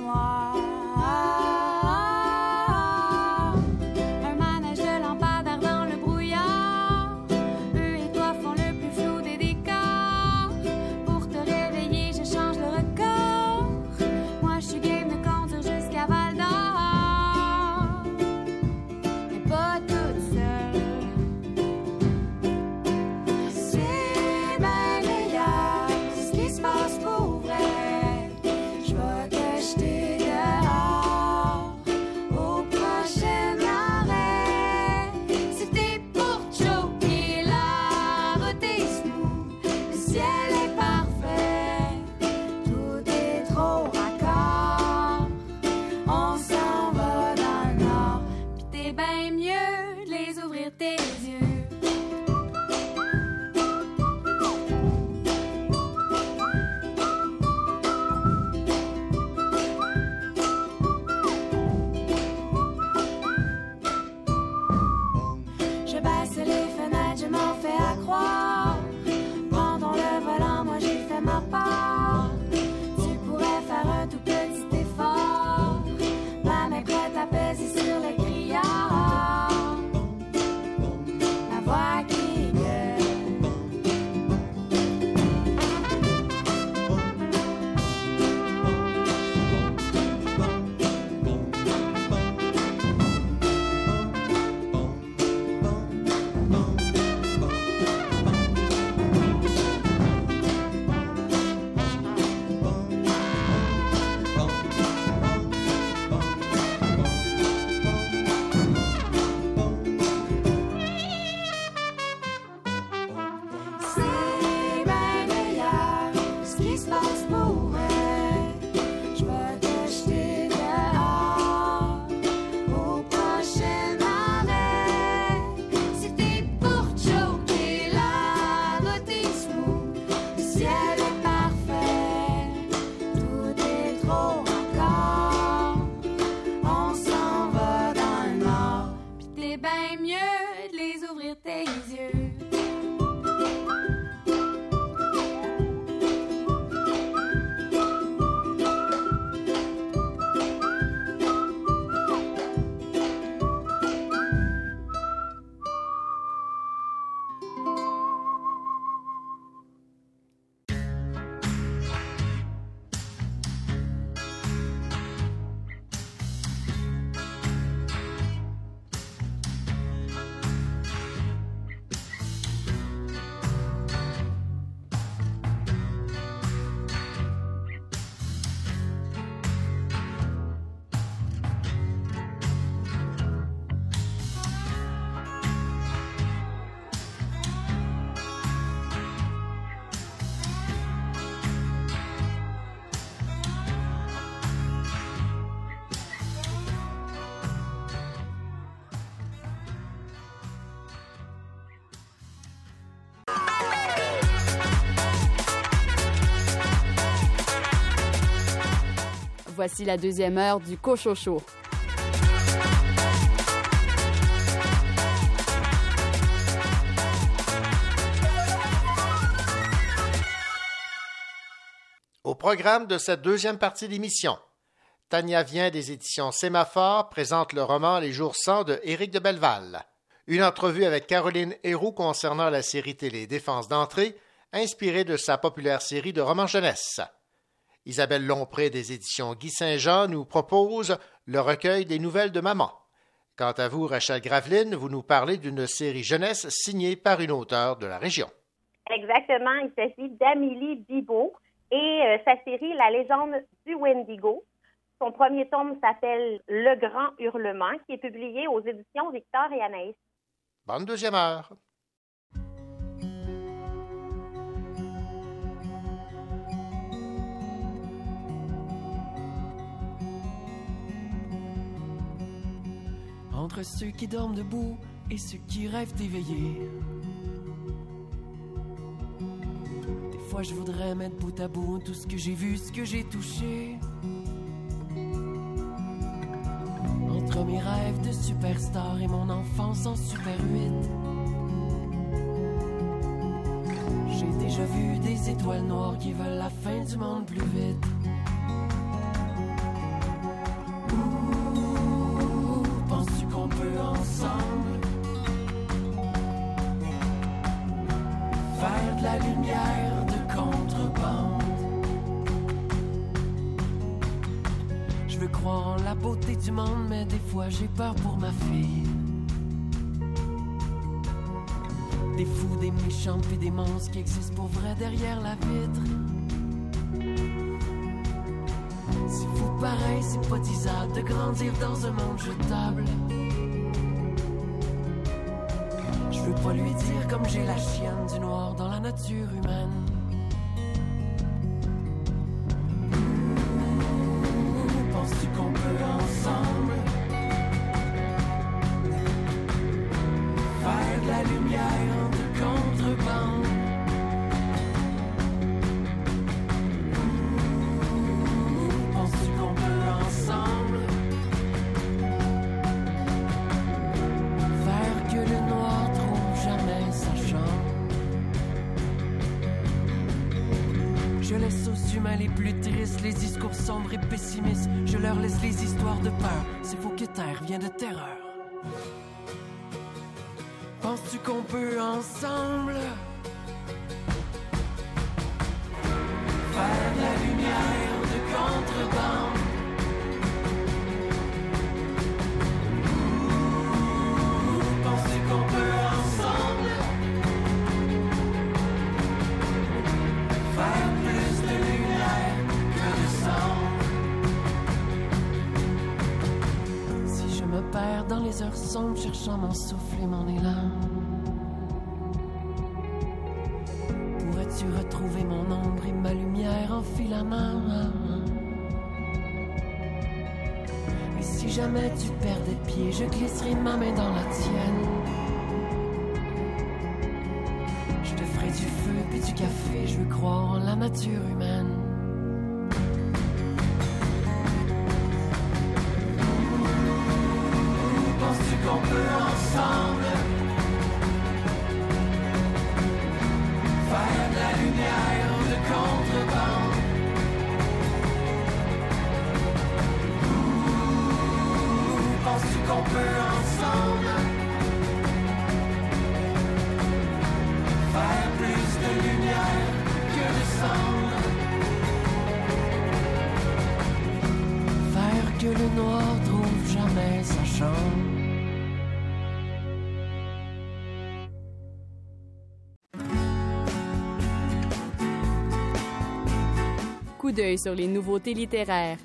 Voici la deuxième heure du Cochocho. Au programme de cette deuxième partie d'émission, Tania vient des éditions Sémaphore présente le roman Les jours sans de Éric de Belleval. Une entrevue avec Caroline Héroux concernant la série télé Défense d'entrée, inspirée de sa populaire série de romans jeunesse. Isabelle Lompré des éditions Guy Saint-Jean nous propose le recueil des nouvelles de maman. Quant à vous, Rachel Graveline, vous nous parlez d'une série jeunesse signée par une auteure de la région. Exactement, il s'agit d'Amélie Bibot et euh, sa série La légende du Wendigo. Son premier tome s'appelle Le Grand Hurlement, qui est publié aux éditions Victor et Anaïs. Bonne deuxième heure. Entre ceux qui dorment debout et ceux qui rêvent d'éveiller. Des fois, je voudrais mettre bout à bout tout ce que j'ai vu, ce que j'ai touché. Entre mes rêves de superstar et mon enfance en Super 8. J'ai déjà vu des étoiles noires qui veulent la fin du monde plus vite. Des monstres qui existent pour vrai derrière la vitre. C'est fou pareil, c'est pas disable de grandir dans un monde jetable. Je veux pas lui dire comme j'ai la chienne du noir dans la nature humaine. Cherchant mon souffle et mon élan. Pourrais-tu retrouver mon ombre et ma lumière en filament? Et si jamais tu perdais pied, je glisserai ma main dans la tienne. Je te ferai du feu puis du café, je veux croire en la nature humaine. Coup sur les nouveautés littéraires.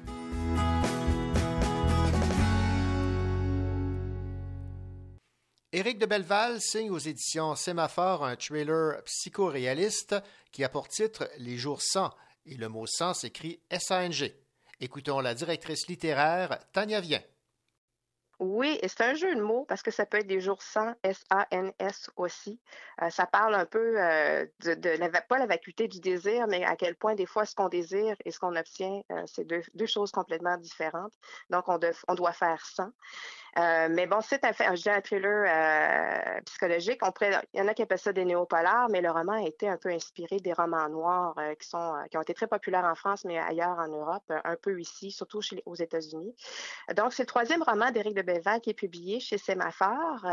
Éric de Belleval signe aux éditions Sémaphore un trailer psychoréaliste qui a pour titre Les jours sans, et le mot sans s'écrit S-A-N-G. Écoutons la directrice littéraire Tania Vien. Oui, et c'est un jeu de mots parce que ça peut être des jours sans, S-A-N-S aussi. Euh, ça parle un peu euh, de, la, pas la vacuité du désir, mais à quel point des fois ce qu'on désire et ce qu'on obtient, euh, c'est deux, choses complètement différentes. Donc, on, on doit faire sans. Euh, mais bon, c'est un, thriller euh, psychologique. Il y en a qui appellent ça des néopolars, mais le roman a été un peu inspiré des romans noirs euh, qui ont été très populaires en France, mais ailleurs en Europe, un peu ici, surtout aux États-Unis. Donc, c'est le troisième roman d'Éric de Belval qui est publié chez Sémaphore,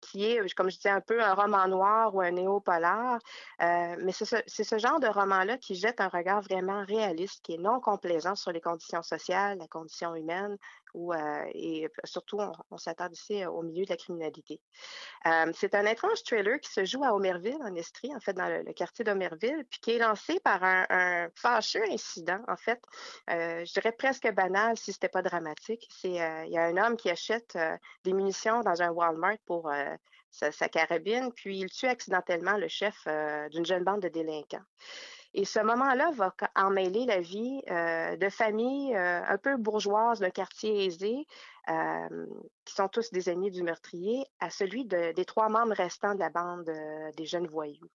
qui est, comme je disais, un peu un roman noir ou un néopolar. mais c'est ce, ce, genre de roman-là qui jette un regard vraiment réaliste, qui est non complaisant sur les conditions sociales, la condition humaine, euh, et surtout, on, on s'attarde ici au milieu de la criminalité. Euh, c'est un étrange trailer qui se joue à Omerville, en Estrie, en fait, dans le, quartier d'Omerville, puis qui est lancé par un, un fâcheux incident, en fait, euh, je dirais presque banal si c'était pas dramatique. Il y a un homme qui achète des munitions dans un Walmart pour sa, carabine, puis il tue accidentellement le chef d'une jeune bande de délinquants. Et ce moment-là va emmêler la vie euh, de familles euh, un peu bourgeoises d'un quartier aisé, euh, qui sont tous des amis du meurtrier, à celui de, des trois membres restants de la bande des jeunes voyous.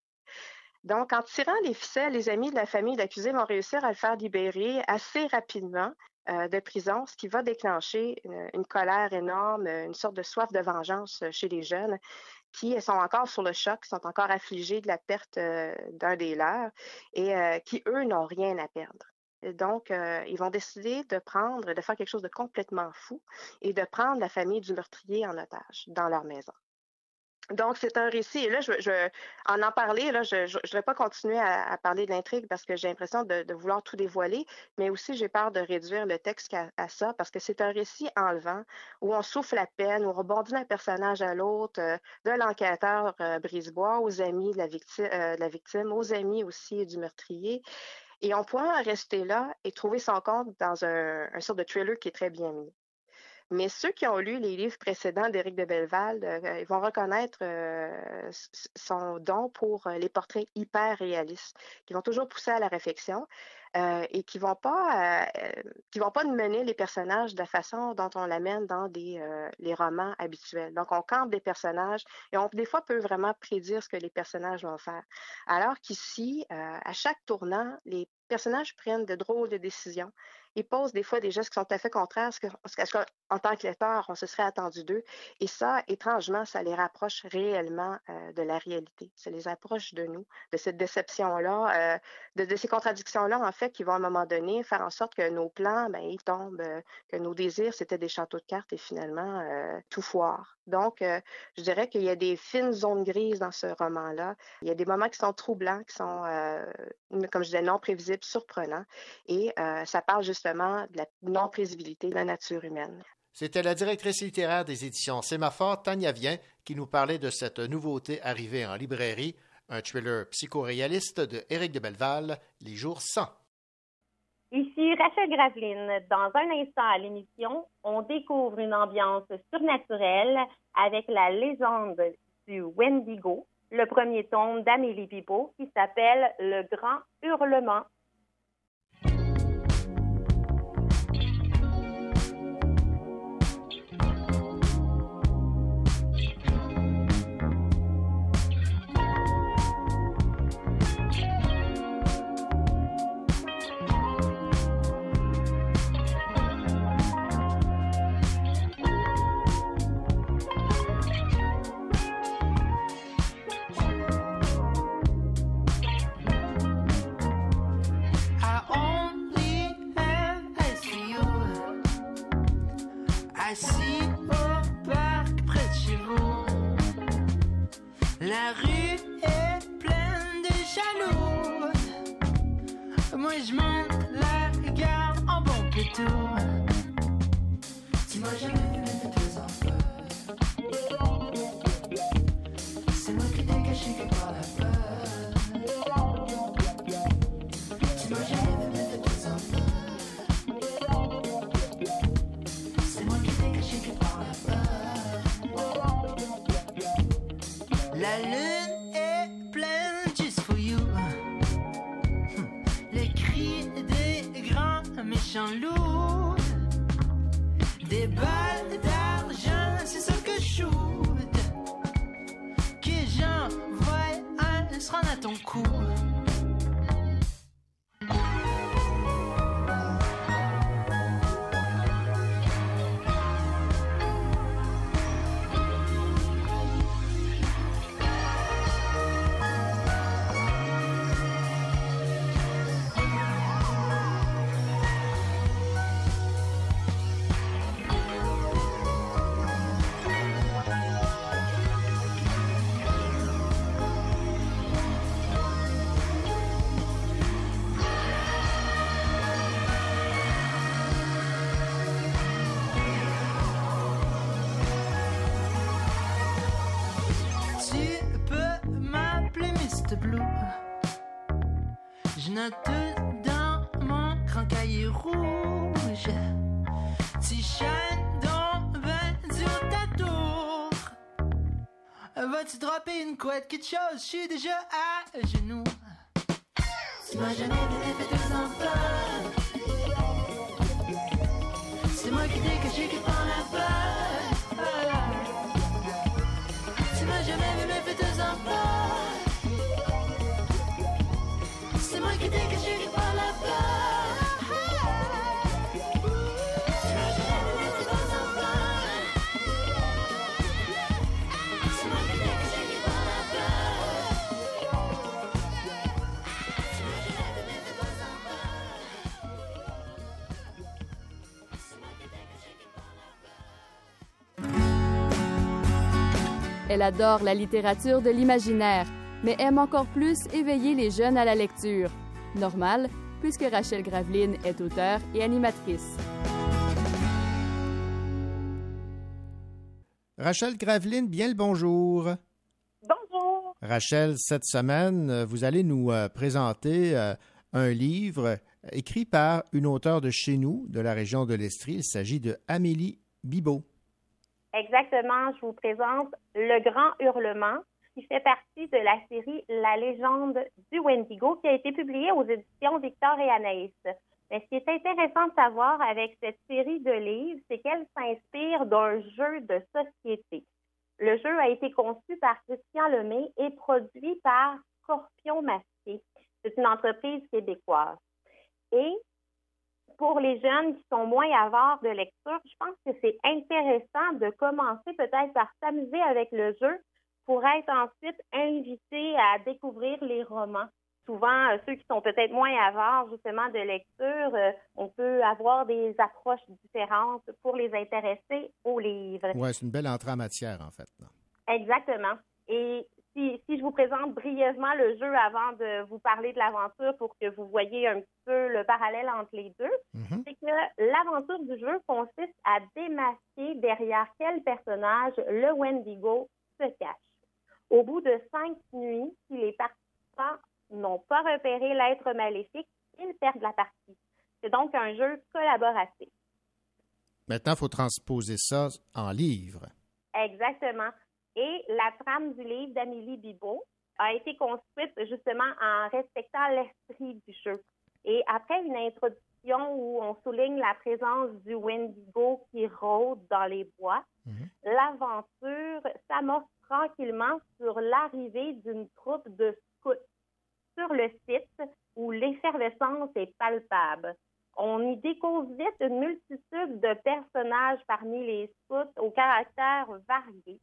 Donc, en tirant les ficelles, les amis de la famille de l'accusé vont réussir à le faire libérer assez rapidement de prison, ce qui va déclencher une, colère énorme, une sorte de soif de vengeance chez les jeunes qui sont encore sur le choc, sont encore affligés de la perte euh, d'un des leurs et euh, qui, eux, n'ont rien à perdre. Donc, euh, ils vont décider de prendre, de faire quelque chose de complètement fou et de prendre la famille du meurtrier en otage dans leur maison. Donc, c'est un récit. Et là, je, je, en en parler, je ne vais pas continuer à, parler de l'intrigue parce que j'ai l'impression de, vouloir tout dévoiler, mais aussi j'ai peur de réduire le texte à, ça parce que c'est un récit enlevant où on souffle la peine, où on rebondit d'un personnage à l'autre, euh, de l'enquêteur euh, Brisebois aux amis de la, victime, euh, la victime, aux amis aussi du meurtrier. Et on pourra en rester là et trouver son compte dans un, un sorte de thriller qui est très bien mis. Mais ceux qui ont lu les livres précédents d'Éric de Belleval, euh, ils vont reconnaître euh, son don pour euh, les portraits hyper réalistes, qui vont toujours pousser à la réflexion et qui vont pas qui vont pas mener les personnages de la façon dont on l'amène dans des les romans habituels. Donc on campe des personnages et on des fois peut vraiment prédire ce que les personnages vont faire. Alors qu'ici, à chaque tournant, les personnages prennent de drôles de décisions. Ils posent des fois des gestes qui sont tout à fait contraires à ce qu'en tant que lecteur, on se serait attendu d'eux. Et ça, étrangement, ça les rapproche réellement euh, de la réalité. Ça les approche de nous, de cette déception-là, euh, de, ces contradictions-là, en fait, qui vont à un moment donné faire en sorte que nos plans, ben, ils tombent, euh, que nos désirs, c'était des châteaux de cartes et finalement, tout foire. Donc, je dirais qu'il y a des fines zones grises dans ce roman-là. Il y a des moments qui sont troublants, qui sont, comme je disais, non prévisibles, surprenants. Et ça parle justement de la non-prévisibilité de la nature humaine. C'était la directrice littéraire des éditions Sémaphore, Tania Vien, qui nous parlait de cette nouveauté arrivée en librairie, un thriller psychoréaliste de Éric de Belleval, Les jours sans. Ici Rachel Graveline. Dans un instant à l'émission, on découvre une ambiance surnaturelle avec la légende du Wendigo, le premier tome d'Amélie Bibot qui s'appelle Le Grand Hurlement. Assis au parc près de chez vous. La rue est pleine de jaloux. Moi je monte la gare en bon pétou. M'as jamais vu mettre tes. Grands Tu peux m'appeler Mr. Blue. Je note dans mon grand cahier rouge. Tu chantes donc ben de ta tour. Vas-tu dropper une couette, quelque chose? Je suis déjà à genoux. Tu m'as jamais donné fait deux enfants. C'est moi qui t'ai caché qui prend la peur. Deux enfants. C'est moi qui t'ai caché Elle adore la littérature de l'imaginaire, mais aime encore plus éveiller les jeunes à la lecture. Normal, puisque Rachel Graveline est auteure et animatrice. Rachel Graveline, bien le bonjour. Bonjour. Rachel, cette semaine, euh, vous allez nous euh, présenter euh, un livre écrit par une auteure de chez nous, de la région de l'Estrie. Il s'agit de Amélie Bibot. Exactement, je vous présente Le Grand Hurlement, qui fait partie de la série La légende du Wendigo, qui a été publiée aux éditions Victor et Anaïs. Mais ce qui est intéressant de savoir avec cette série de livres, c'est qu'elle s'inspire d'un jeu de société. Le jeu a été conçu par Christian Lemay et produit par Scorpion Masqué. C'est une entreprise québécoise. Et pour les jeunes qui sont moins avares de lecture, je pense que c'est intéressant de commencer peut-être par s'amuser avec le jeu pour être ensuite invité à découvrir les romans. Souvent, euh, ceux qui sont peut-être moins avares justement de lecture, euh, on peut avoir des approches différentes pour les intéresser aux livres. Oui, c'est une belle entrée en matière, en fait. Exactement. Et si, si je vous présente brièvement le jeu avant de vous parler de l'aventure pour que vous voyez un petit peu le parallèle entre les deux, Mhm. c'est que l'aventure du jeu consiste à démasquer derrière quel personnage le Wendigo se cache. Au bout de cinq nuits, si les participants n'ont pas repéré l'être maléfique, ils perdent la partie. C'est donc un jeu collaboratif. Maintenant, il faut transposer ça en livre. Exactement. Et la trame du livre d'Amélie Bibot a été construite justement en respectant l'esprit du jeu. Et après une introduction où on souligne la présence du Wendigo qui rôde dans les bois, l'aventure s'amorce tranquillement sur l'arrivée d'une troupe de scouts sur le site où l'effervescence est palpable. On y découvre vite une multitude de personnages parmi les scouts au caractère varié.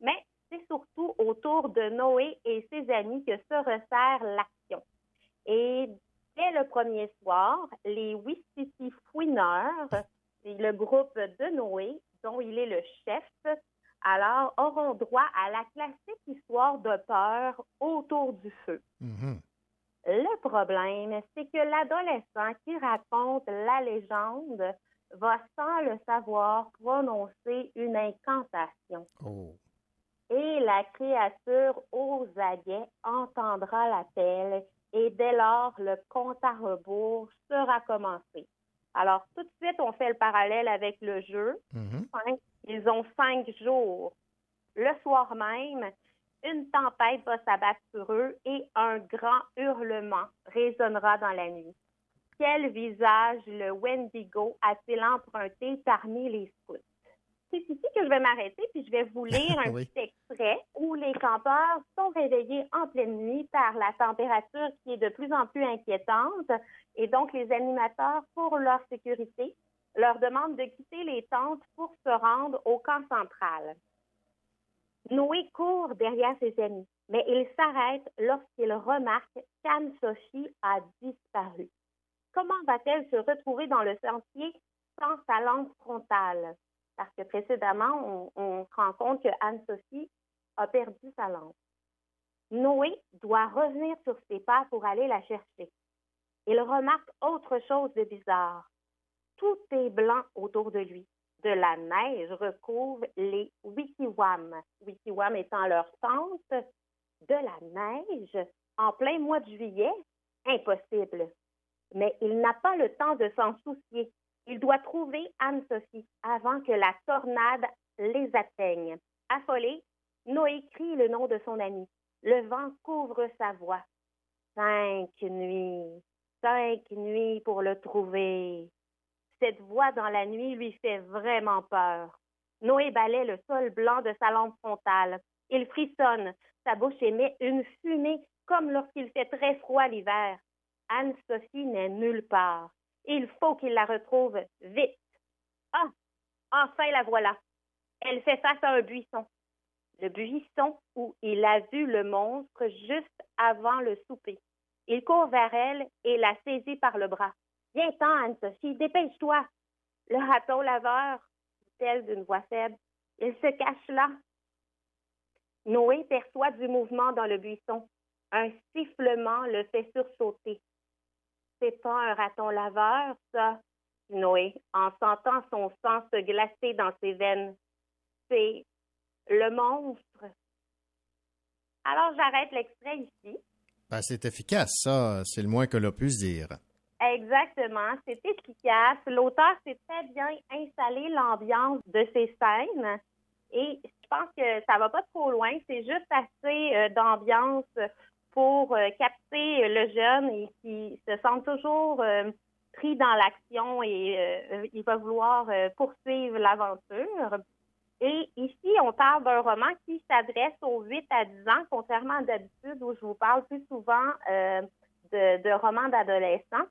Mais c'est surtout autour de Noé et ses amis que se resserre l'action. Et dès le premier soir, les Wistiti Fouineurs, c'est le groupe de Noé, dont il est le chef, alors auront droit à la classique histoire de peur autour du feu. Mhm. Le problème, c'est que l'adolescent qui raconte la légende va sans le savoir prononcer une incantation. Oh. Et la créature aux aguets entendra l'appel et dès lors, le compte à rebours sera commencé. Alors, tout de suite, on fait le parallèle avec le jeu. Mhm. Ils ont cinq jours. Le soir même, une tempête va s'abattre sur eux et un grand hurlement résonnera dans la nuit. Quel visage le Wendigo a-t-il emprunté parmi les scouts? C'est ici que je vais m'arrêter, puis je vais vous lire un Oui. petit extrait où les campeurs sont réveillés en pleine nuit par la température qui est de plus en plus inquiétante. Et donc, les animateurs, pour leur sécurité, leur demandent de quitter les tentes pour se rendre au camp central. Noé court derrière ses amis, mais il s'arrête lorsqu'il remarque qu'Anne-Sophie a disparu. Comment va-t-elle se retrouver dans le sentier sans sa lampe frontale? Parce que précédemment, on, se rend compte que Anne-Sophie a perdu sa lampe. Noé doit revenir sur ses pas pour aller la chercher. Il remarque autre chose de bizarre. Tout est blanc autour de lui. De la neige recouvre les wigwams. Wigwams étant leur tente. De la neige en plein mois de juillet? Impossible. Mais il n'a pas le temps de s'en soucier. Il doit trouver Anne-Sophie avant que la tornade les atteigne. Affolé, Noé crie le nom de son ami. Le vent couvre sa voix. Cinq nuits, cinq nuits pour le trouver. Cette voix dans la nuit lui fait vraiment peur. Noé balaie le sol blanc de sa lampe frontale. Il frissonne. Sa bouche émet une fumée comme lorsqu'il fait très froid l'hiver. Anne-Sophie n'est nulle part. Il faut qu'il la retrouve vite. Ah, enfin la voilà. Elle fait face à un buisson. Le buisson où il a vu le monstre juste avant le souper. Il court vers elle et la saisit par le bras. Viens-t'en, Anne-Sophie, dépêche-toi. Le raton laveur, dit-elle d'une voix faible, il se cache là. Noé perçoit du mouvement dans le buisson. Un sifflement le fait sursauter. C'est pas un raton laveur, ça, Noé, en sentant son sang se glacer dans ses veines. C'est le monstre. Alors j'arrête l'extrait ici. Ben, c'est efficace, ça. C'est le moins que l'on puisse dire. Exactement, c'est efficace. L'auteur s'est très bien installé l'ambiance de ces scènes et je pense que ça va pas trop loin. C'est juste assez euh, d'ambiance pour euh, capter le jeune et qui se sent toujours euh, pris dans l'action et euh, il va vouloir euh, poursuivre l'aventure. Et ici, on parle d'un roman qui s'adresse aux 8 à 10 ans, contrairement à d'habitude où je vous parle plus souvent euh, de, de romans d'adolescents.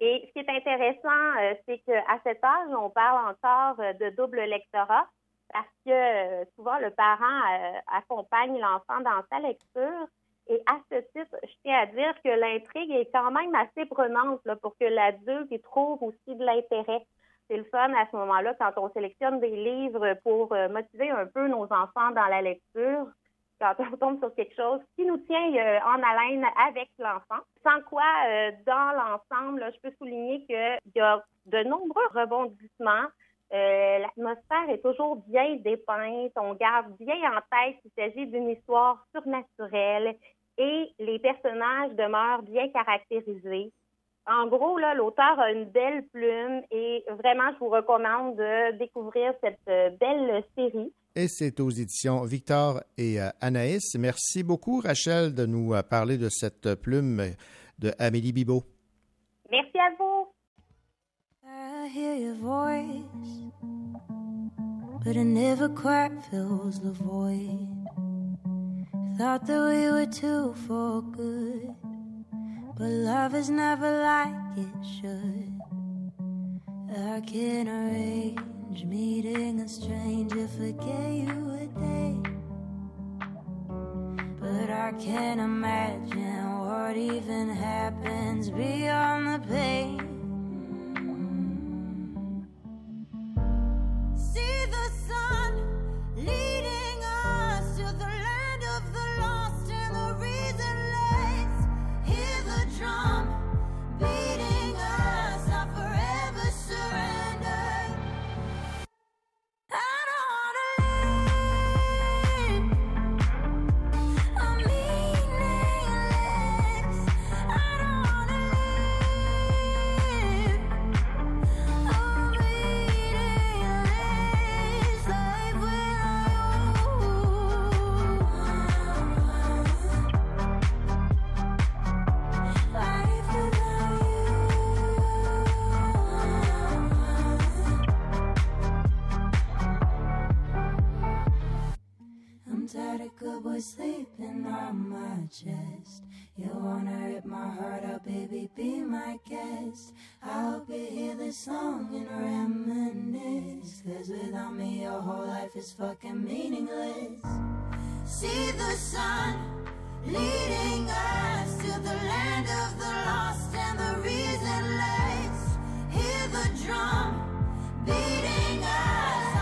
Et ce qui est intéressant, euh, c'est qu'à cet âge, on parle encore euh, de double lectorat parce que euh, souvent le parent euh, accompagne l'enfant dans sa lecture. Et à ce titre, je tiens à dire que l'intrigue est quand même assez prenante pour que l'adulte y trouve aussi de l'intérêt. C'est le fun à ce moment-là quand on sélectionne des livres pour euh, motiver un peu nos enfants dans la lecture quand on tombe sur quelque chose qui nous tient euh, en haleine avec l'enfant. Sans quoi, euh, dans l'ensemble, je peux souligner qu'il y a de nombreux rebondissements. L'atmosphère est toujours bien dépeinte. On garde bien en tête qu'il s'agit d'une histoire surnaturelle et les personnages demeurent bien caractérisés. En gros, là, l'auteur a une belle plume et vraiment, je vous recommande de découvrir cette euh, belle série. Et c'est aux éditions Victor et euh, Anaïs. Merci beaucoup, Rachel, de nous euh, parler de cette plume de Amélie Bibot. Merci à vous. I hear your voice, but it never quite fills the void. Thought that we were two for good, but love is never like it should. I can arrange meeting a stranger, forget you a day. But I can't imagine what even happens beyond the pain. was sleeping on my chest. You wanna rip my heart out, baby, be my guest. I hope you hear this song and reminisce. Cause without me, your whole life is fucking meaningless. See the sun leading us to the land of the lost and the reasonless. Hear the drum beating us.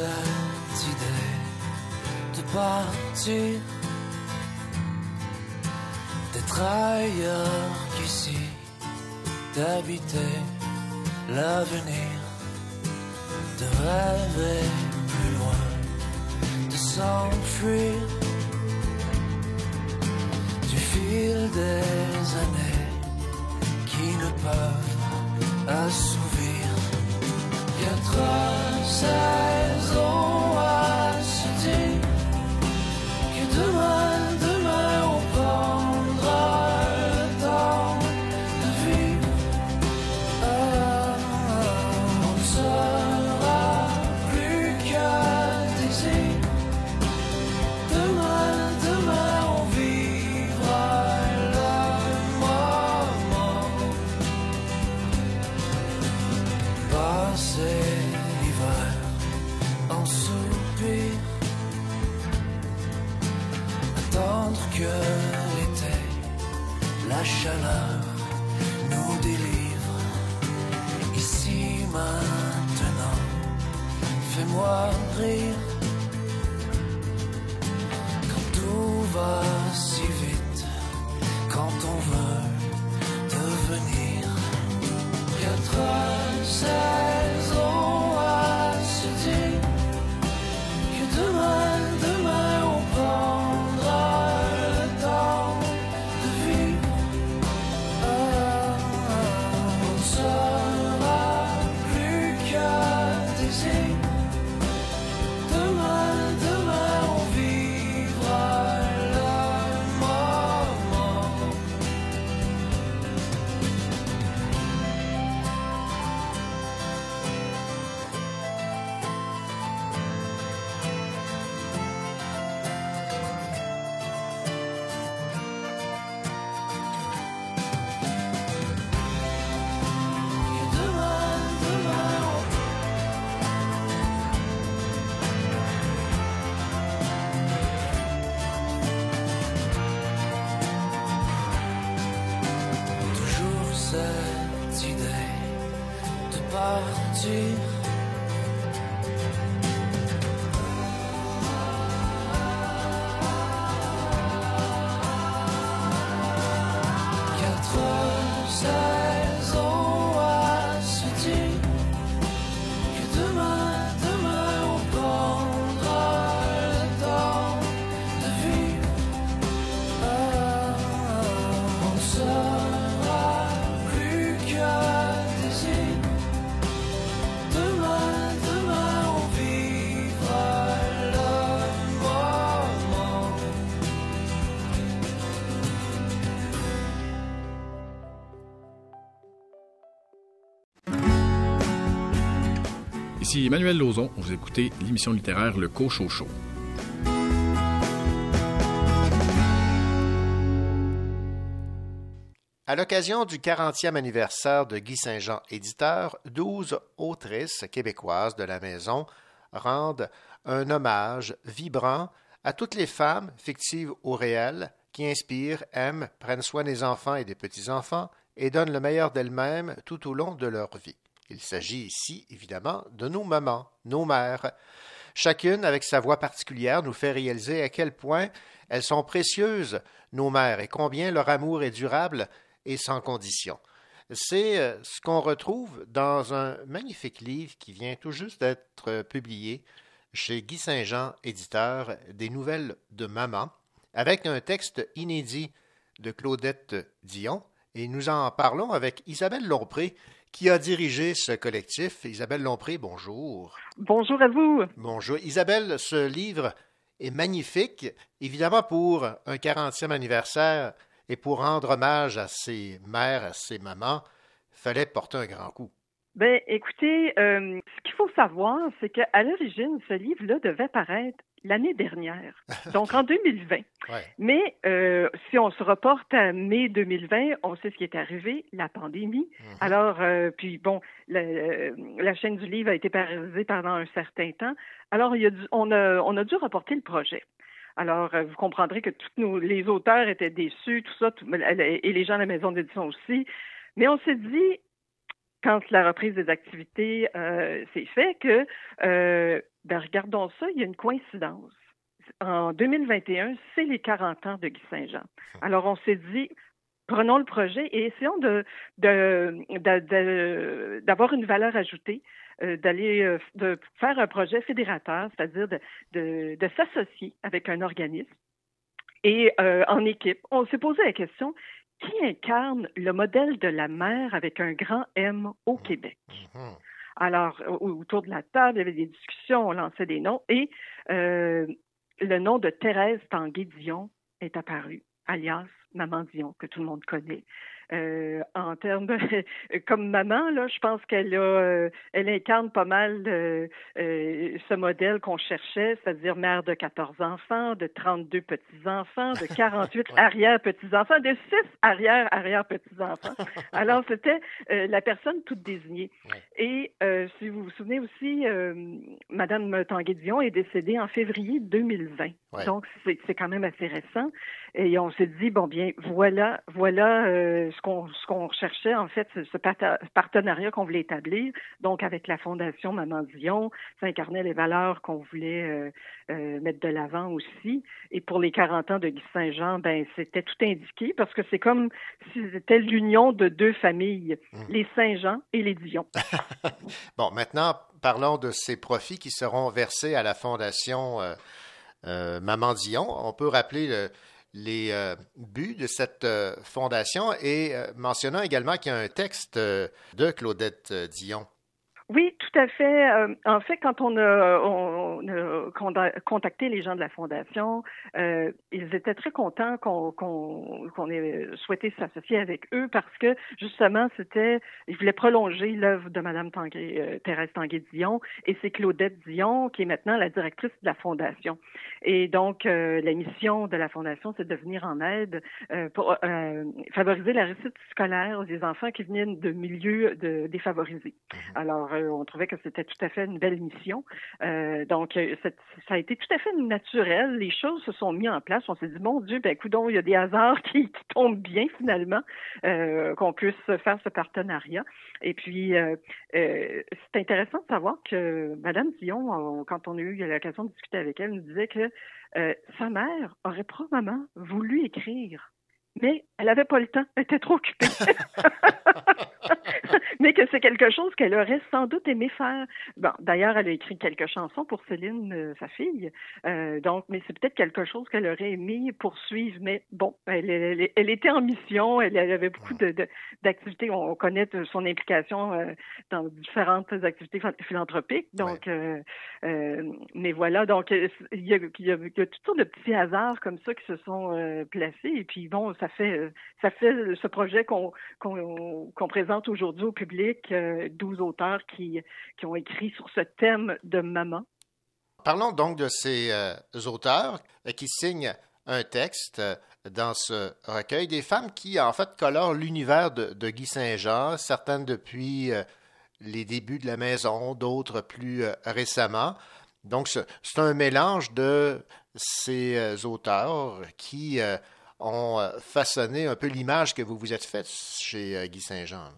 Cette idée de partir, d'être ailleurs qu'ici, d'habiter l'avenir, de rêver plus loin, de s'enfuir du fil des années qui ne peuvent assouvir quatre saisons world. Ici Emmanuel Lauzon, vous écoutez l'émission littéraire Le Cochocho. À l'occasion du 40e anniversaire de Guy Saint-Jean éditeur, 12 autrices québécoises de la maison rendent un hommage vibrant à toutes les femmes, fictives ou réelles, qui inspirent, aiment, prennent soin des enfants et des petits-enfants et donnent le meilleur d'elles-mêmes tout au long de leur vie. Il s'agit ici, évidemment, de nos mamans, nos mères. Chacune, avec sa voix particulière, nous fait réaliser à quel point elles sont précieuses, nos mères, et combien leur amour est durable et sans condition. C'est euh, ce qu'on retrouve dans un magnifique livre qui vient tout juste d'être euh, publié chez Guy Saint-Jean, éditeur des Nouvelles de Maman, avec un texte inédit de Claudette Dion. Et nous en parlons avec Isabelle Lompré, qui a dirigé ce collectif? Isabelle Lompré, bonjour. Bonjour à vous. Bonjour. Isabelle, ce livre est magnifique, évidemment pour un 40e anniversaire et pour rendre hommage à ses mères, à ses mamans, fallait porter un grand coup. Ben, écoutez, euh, ce qu'il faut savoir, c'est qu'à l'origine, ce livre-là devait paraître l'année dernière, donc en 2020. Ouais. Mais euh, si on se reporte à mai 2020, on sait ce qui est arrivé, la pandémie. Alors, euh, puis bon, la, la chaîne du livre a été paralysée pendant un certain temps. Alors, il y a dû- on, a, on a dû reporter le projet. Alors, euh, vous comprendrez que tous nos, les auteurs étaient déçus, tout ça, tout- et les gens à la maison d'édition aussi. Mais on s'est dit, quand la reprise des activités euh, s'est fait, que euh, ben regardons ça, il y a une coïncidence. En 2021, c'est les 40 ans de Guy Saint-Jean. Alors, on s'est dit, prenons le projet et essayons de, d'avoir une valeur ajoutée, euh, d'aller euh, de faire un projet fédérateur, c'est-à-dire de, de, de s'associer avec un organisme et euh, en équipe. On s'est posé la question qui incarne le modèle de la mère avec un grand M au Québec? Alors, au- autour de la table, il y avait des discussions, on lançait des noms et euh, le nom de Thérèse Tanguay-Dion est apparu, alias Maman Dion, que tout le monde connaît. Euh, en termes de, comme maman, là, je pense qu'elle a, euh, elle incarne pas mal euh, ce modèle qu'on cherchait, c'est-à-dire mère de 14 enfants, de 32 petits-enfants, de 48 arrière-petits-enfants, de 6 arrière-arrière-petits-enfants. Alors, c'était la personne toute désignée. Et si vous vous souvenez aussi, Madame Tanguay-Dion est décédée en février 2020. Ouais. Donc, c'est quand même assez récent. Et on s'est dit, bon, bien, voilà, voilà ce qu'on ce qu'on recherchait, en fait, ce, partenariat qu'on voulait établir. Donc, avec la Fondation Maman Dion, ça incarnait les valeurs qu'on voulait euh, euh, mettre de l'avant aussi. Et pour les 40 ans de Guy Saint-Jean, ben, c'était tout indiqué parce que c'est comme si c'était l'union de deux familles, les Saint-Jean et les Dion. Bon, maintenant, parlons de ces profits qui seront versés à la Fondation euh, euh, Maman Dion. On peut rappeler le- les euh, buts de cette euh, fondation et euh, mentionnant également qu'il y a un texte de Claudette Dion. Oui, tout à fait. Euh, en fait, quand on a, on, on a contacté les gens de la Fondation, euh, ils étaient très contents qu'on qu'on qu'on ait souhaité s'associer avec eux parce que, justement, c'était, ils voulaient prolonger l'œuvre de Madame Tanguay, euh, Thérèse Tanguay-Dion et c'est Claudette Dion qui est maintenant la directrice de la Fondation. Et donc, euh, la mission de la Fondation, c'est de venir en aide euh, pour euh, favoriser la réussite scolaire des enfants qui viennent de milieux de, défavorisés. Alors, euh, on que c'était tout à fait une belle mission. Euh, donc, euh, ça a été tout à fait naturel. Les choses se sont mises en place. On s'est dit, mon Dieu, ben, coudonc, il y a des hasards qui, tombent bien finalement, euh, qu'on puisse faire ce partenariat. Et puis, c'est intéressant de savoir que Madame Dion, on- quand on a eu l'occasion de discuter avec elle, nous disait que sa mère aurait probablement voulu écrire, mais elle n'avait pas le temps, elle était trop occupée. mais que c'est quelque chose qu'elle aurait sans doute aimé faire. Bon, d'ailleurs, elle a écrit quelques chansons pour Céline, euh, sa fille. Euh, donc, mais c'est peut-être quelque chose qu'elle aurait aimé poursuivre. Mais bon, elle, elle- elle était en mission, elle, elle avait beaucoup de- de- d'activités. On connaît son implication euh, dans différentes activités ph- philanthropiques. Donc, mais voilà. Donc, il y, a, il y a- il y a toutes sortes de petits hasards comme ça qui se sont placés. Et puis bon, ça fait euh, ça fait ce projet qu'on présente aujourd'hui au public, euh, 12 auteurs qui, qui ont écrit sur ce thème de maman. Parlons donc de ces euh, auteurs euh, qui signent un texte euh, dans ce recueil, des femmes qui, en fait, colorent l'univers de, Guy Saint-Jean, certaines depuis euh, les débuts de la maison, d'autres plus euh, récemment. Donc, ce- c'est un mélange de ces euh, auteurs qui euh, ont euh, façonné un peu l'image que vous vous êtes faite chez euh, Guy Saint-Jean.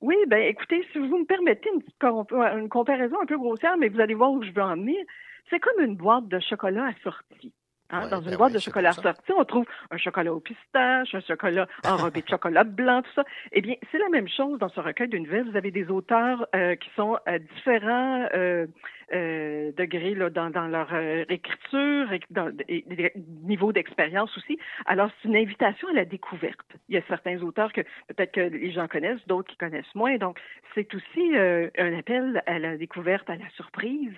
Oui, ben écoutez, si vous me permettez une comparaison un peu grossière, mais vous allez voir où je veux en venir, c'est comme une boîte de chocolat assortie. Hein, dans une ben boîte de chocolat assorti, on trouve un chocolat au pistache, un chocolat enrobé de chocolat blanc, tout ça. Eh bien, c'est la même chose dans ce recueil de nouvelles. Vous avez des auteurs euh, qui sont à différents euh, euh, degrés là, dans, dans leur euh, écriture, et dans et des niveaux d'expérience aussi. Alors, c'est une invitation à la découverte. Il y a certains auteurs que peut-être que les gens connaissent, d'autres qui connaissent moins. Donc, c'est aussi euh, un appel à la découverte, à la surprise.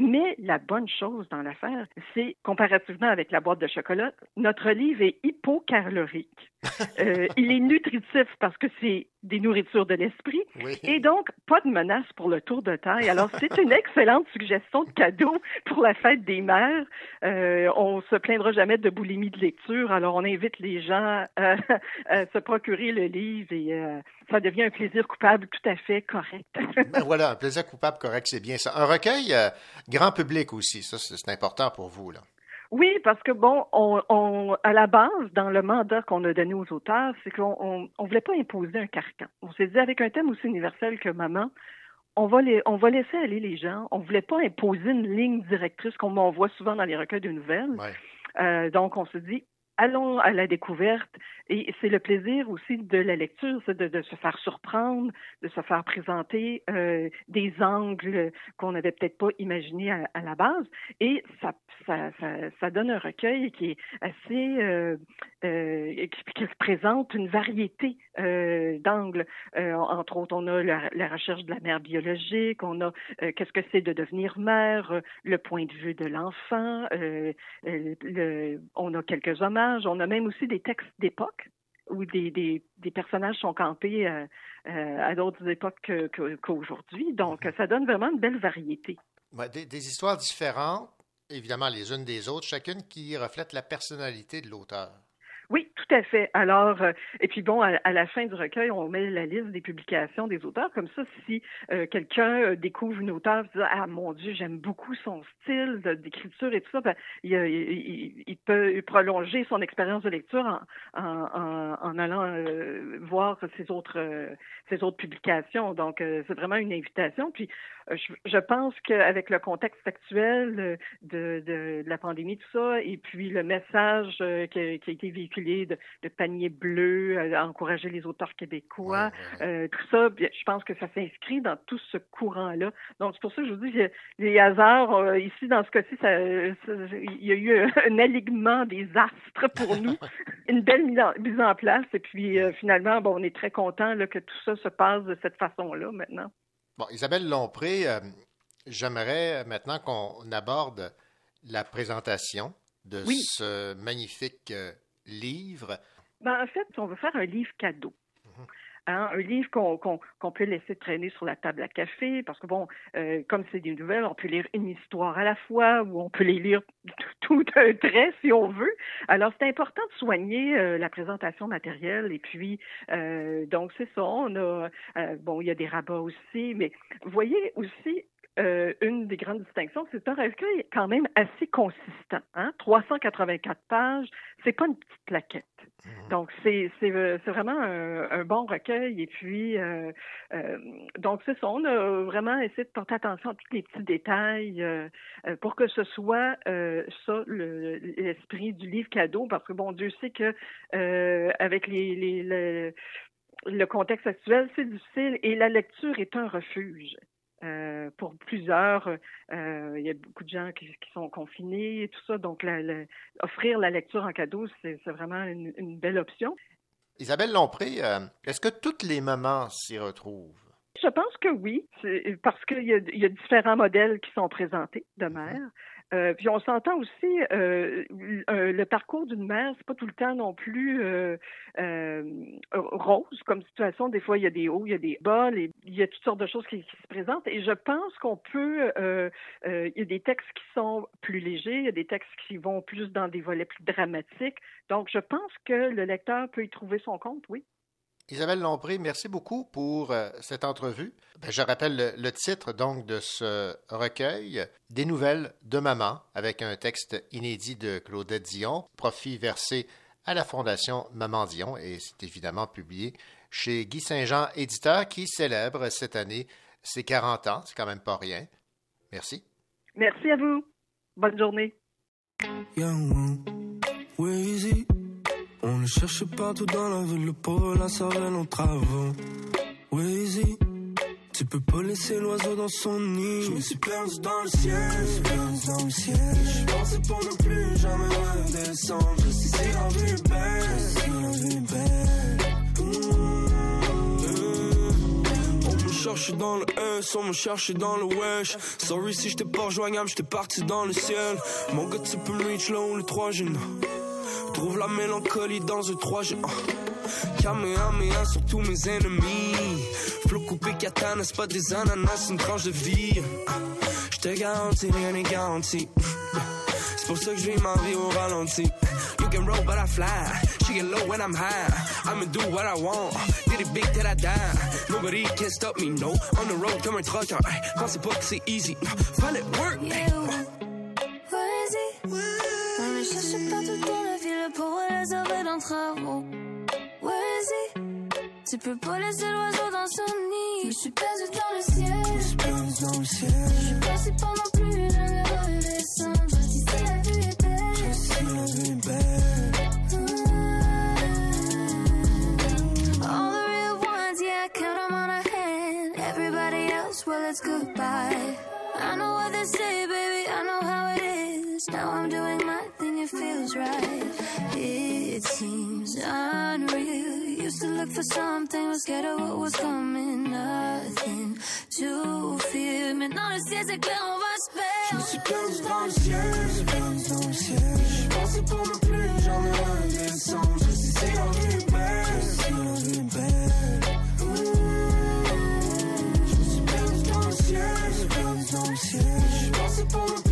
Mais la bonne chose dans l'affaire, c'est comparativement avec la boîte de chocolat, notre livre est hypocalorique. Euh, il est nutritif parce que c'est des nourritures de l'esprit et donc pas de menace pour le tour de taille. Alors c'est une excellente suggestion de cadeau pour la fête des mères. Euh, on se plaindra jamais de boulimie de lecture. Alors on invite les gens à, à se procurer le livre et euh, ça devient un plaisir coupable tout à fait correct. Ben voilà, un plaisir coupable correct, c'est bien ça. Un recueil euh, grand public aussi, ça c'est important pour vous. Là. Oui, parce que bon, on, on, à la base, dans le mandat qu'on a donné aux auteurs, c'est qu'on on, on voulait pas imposer un carcan. On s'est dit avec un thème aussi universel que maman, on va, les, on va laisser aller les gens. On voulait pas imposer une ligne directrice comme on voit souvent dans les recueils de nouvelles. Euh, donc, on se dit, allons à la découverte. Et c'est le plaisir aussi de la lecture, c'est de, se faire surprendre, de se faire présenter euh, des angles qu'on n'avait peut-être pas imaginés à, la base. Et ça, ça donne un recueil qui est assez, euh, euh, qui, présente une variété euh, d'angles. Euh, entre autres, on a la, la, recherche de la mère biologique, on a qu'est-ce que c'est de devenir mère, le point de vue de l'enfant, le, on a quelques hommages, on a même aussi des textes d'époque où des, des, des, personnages sont campés à d'autres époques qu'aujourd'hui. Donc, ça donne vraiment une belle variété. Des, des, histoires différentes, évidemment les unes des autres, chacune qui reflète la personnalité de l'auteur. Tout à fait. Alors, euh, et puis bon, à, à, la fin du recueil, on met la liste des publications des auteurs. Comme ça, si euh, quelqu'un euh, découvre une auteure dit Ah mon Dieu, j'aime beaucoup son style d'écriture et tout ça, ben, il, il, il, peut prolonger son expérience de lecture en, en, en allant euh, voir ses autres, ses autres publications. Donc, c'est vraiment une invitation. Puis, je, je, pense qu'avec le contexte actuel de, de, de, la pandémie, tout ça, et puis le message qui, qui a été véhiculé de, de panier bleu, euh, encourager les auteurs québécois, ouais, ouais. Euh, tout ça, je pense que ça s'inscrit dans tout ce courant-là. Donc, c'est pour ça que je vous dis que les hasards, euh, ici, dans ce cas-ci, il y a eu un alignement des astres pour nous, une belle mise en, mise en, place, et puis finalement, bon, on est très content que tout ça se passe de cette façon-là maintenant. Bon, Isabelle Lompré, j'aimerais maintenant qu'on aborde la présentation de oui. ce magnifique livre? Ben, en fait, on veut faire un livre cadeau. Hein, un livre qu'on qu qu peut laisser traîner sur la table à café, parce que bon, euh, comme c'est des nouvelles, on peut lire une histoire à la fois, ou on peut les lire tout un trait si on veut. Alors c'est important de soigner euh, la présentation matérielle, et puis euh, donc c'est ça. On a bon, il y a des rabats aussi, mais vous voyez aussi euh, une des grandes distinctions, c'est un recueil quand même assez consistant. Hein? 384 pages, c'est pas une petite plaquette. Mmh. Donc, c'est vraiment un, un, bon recueil. Et puis, euh, euh, donc, c'est ça. On a vraiment essayé de porter attention à tous les petits détails euh, pour que ce soit ça, l'esprit le, du livre cadeau. Parce que, bon, Dieu sait que avec les, les, les le contexte actuel, c'est difficile et la lecture est un refuge. Euh, pour plusieurs, euh, il y a beaucoup de gens qui, qui, sont confinés et tout ça. Donc, la, la, offrir la lecture en cadeau, c'est vraiment une, une, belle option. Isabelle Lompré, euh, est-ce que toutes les mamans s'y retrouvent? Je pense que oui, parce qu'il y, y, a différents modèles qui sont présentés de mère. Euh, puis on s'entend aussi, euh, euh, le parcours d'une mère, c'est pas tout le temps non plus euh, rose comme situation. Des fois, il y a des hauts, il y a des bas, il y a toutes sortes de choses qui, qui se présentent. Et je pense qu'on peut, il y a des textes qui sont plus légers, il y a des textes qui vont plus dans des volets plus dramatiques. Donc, je pense que le lecteur peut y trouver son compte, oui. Isabelle Lompré, merci beaucoup pour euh, cette entrevue. Ben, je rappelle le, le, titre donc de ce recueil, Des nouvelles de maman, avec un texte inédit de Claudette Dion, profit versé à la Fondation Maman Dion, et c'est évidemment publié chez Guy Saint-Jean, éditeur, qui célèbre cette année ses 40 ans. C'est quand même pas rien. Merci. Merci à vous. Bonne journée. On le cherche partout dans la ville, le pauvre la savane en travaux. Wazy, tu peux pas laisser l'oiseau dans son nid. Je me suis perdu dans le ciel, je suis perdu dans le ciel. Je pensais pour ne plus jamais redescendre. Je sais si la vie est belle, je sais si la vie est belle. On me cherche dans le S, on me cherche dans le wesh. Sorry si j'étais pas rejoignable, j'étais parti dans le ciel. Mon gars, tu peux me reach là où les trois jeunes. Trouve la mélancolie dans un 3 G. Kamehameha sur tous mes ennemis. Flot coupé katana, c'est pas des ananas, une tranche de vie. J'te garantis, rien n'est garanti. C'est pour ça que je vis ma vie au ralenti. You can roll, but I fly. She get low when I'm high. I'ma do what I want. Did it big till I die. Nobody can stop me, no. On the road comme un trucker. Pensez pas que c'est easy. Fallait work. Les oreilles d'un travaux. Vas-y, tu peux pas laisser l'oiseau dans son nid. Je suis perdu dans le ciel. Je suis perdu dans le ciel. Je suis passé pendant plus jamais redescendre. Si c'est la vie est belle. Si la vie est belle. All the real ones, yeah, I count 'em on a hand. Everybody else, well, it's goodbye. I know what they say, baby, I know how it Now I'm doing my thing, it feels right. It seems unreal. Used to look for something, was scared of what was coming. Nothing to fear. Maintenant, le ciel s'éclaire, on va se Je me perdre. suis perdu dans le ciel, suis perdu dans le ciel. Je suis passé pour ne plus jamais. Je sais si je sais si. Je suis perdu dans le ciel, suis perdu dans le ciel. Je suis pour ne plus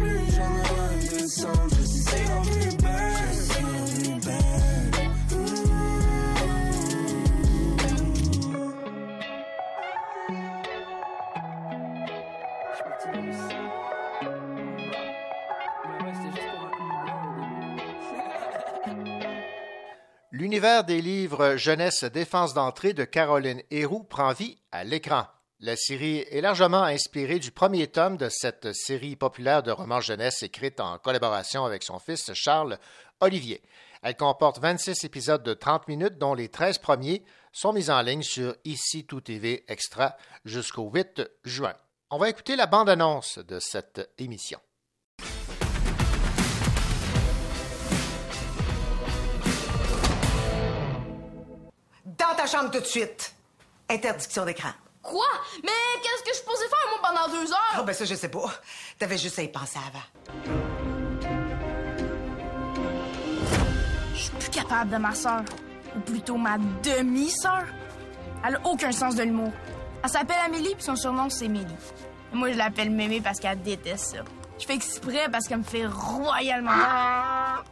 L'univers des livres Jeunesse Défense d'entrée de Caroline Héroux prend vie à l'écran. La série est largement inspirée du premier tome de cette série populaire de romans jeunesse écrite en collaboration avec son fils Charles Olivier. Elle comporte 26 épisodes de 30 minutes dont les 13 premiers sont mis en ligne sur Ici Tout TV Extra jusqu'au 8 juin. On va écouter la bande-annonce de cette émission. Dans ta chambre tout de suite. Interdiction d'écran. Quoi? Mais qu'est-ce que je posais faire, moi, pendant deux heures? Ah, ben ça, je sais pas. T'avais juste à y penser avant. Je suis plus capable de ma sœur. Ou plutôt ma demi-sœur. Elle a aucun sens de l'humour. Elle s'appelle Amélie, puis son surnom, c'est Mélie. Moi, je l'appelle Mémé parce qu'elle déteste ça. Je fais exprès parce qu'elle me fait royalement peur.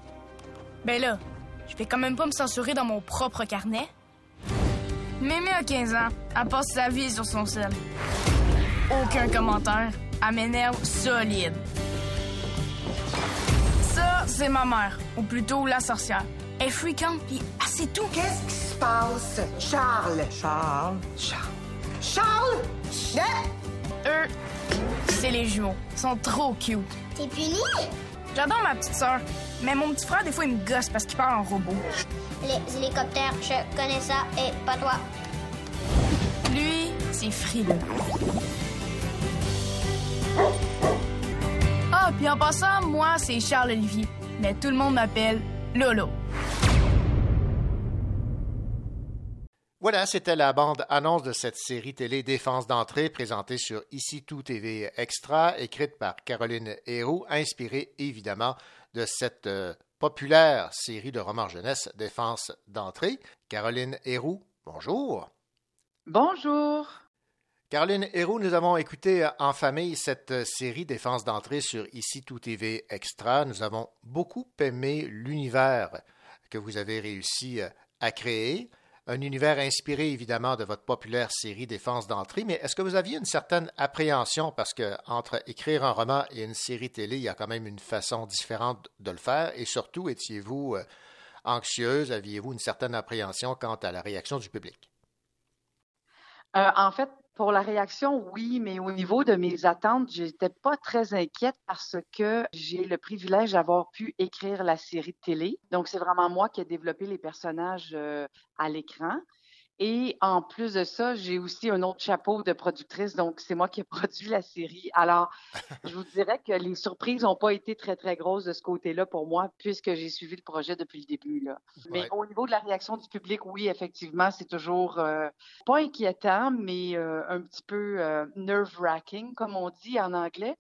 Ben là, je vais quand même pas me censurer dans mon propre carnet. Mémé a 15 ans. Elle passe sa vie sur son sel. Aucun commentaire. Elle m'énerve solide. Ça, c'est ma mère. Ou plutôt la sorcière. Elle est fréquente, puis c'est tout. Qu'est-ce qui se passe? Charles? Charles. Charles? Charles! Hein? Eux, c'est les jumeaux. Ils sont trop cute. T'es puni? J'adore ma petite sœur. Mais mon petit frère, des fois, il me gosse parce qu'il parle en robot. Les hélicoptères, je connais ça, et pas toi. Lui, c'est frileux. Ah, puis en passant, moi, c'est Charles Olivier. Mais tout le monde m'appelle Lolo. Voilà, c'était la bande-annonce de cette série télé Défense d'entrée présentée sur Ici Tout TV Extra, écrite par Caroline Héroux, inspirée évidemment de cette euh, populaire série de romans jeunesse Défense d'entrée. Caroline Héroux, bonjour. Bonjour. Caroline Héroux, nous avons écouté en famille cette série Défense d'entrée sur Ici Tout TV Extra. Nous avons beaucoup aimé l'univers que vous avez réussi à créer. Un univers inspiré évidemment de votre populaire série Défense d'entrée, mais est-ce que vous aviez une certaine appréhension? Parce que entre écrire un roman et une série télé, il y a quand même une façon différente de le faire. Et surtout étiez-vous euh, anxieuse, aviez-vous une certaine appréhension quant à la réaction du public? Euh, en fait, pour la réaction, oui, mais au niveau de mes attentes, j'étais pas très inquiète parce que j'ai le privilège d'avoir pu écrire la série de télé. Donc, c'est vraiment moi qui ai développé les personnages euh, à l'écran. Et en plus de ça, j'ai aussi un autre chapeau de productrice, donc c'est moi qui ai produit la série. Alors, je vous dirais que les surprises n'ont pas été très, très grosses de ce côté-là pour moi, puisque j'ai suivi le projet depuis le début. Là. Mais Ouais. au niveau de la réaction du public, oui, effectivement, c'est toujours euh, pas inquiétant, mais euh, un petit peu euh, nerve-wracking, comme on dit en anglais.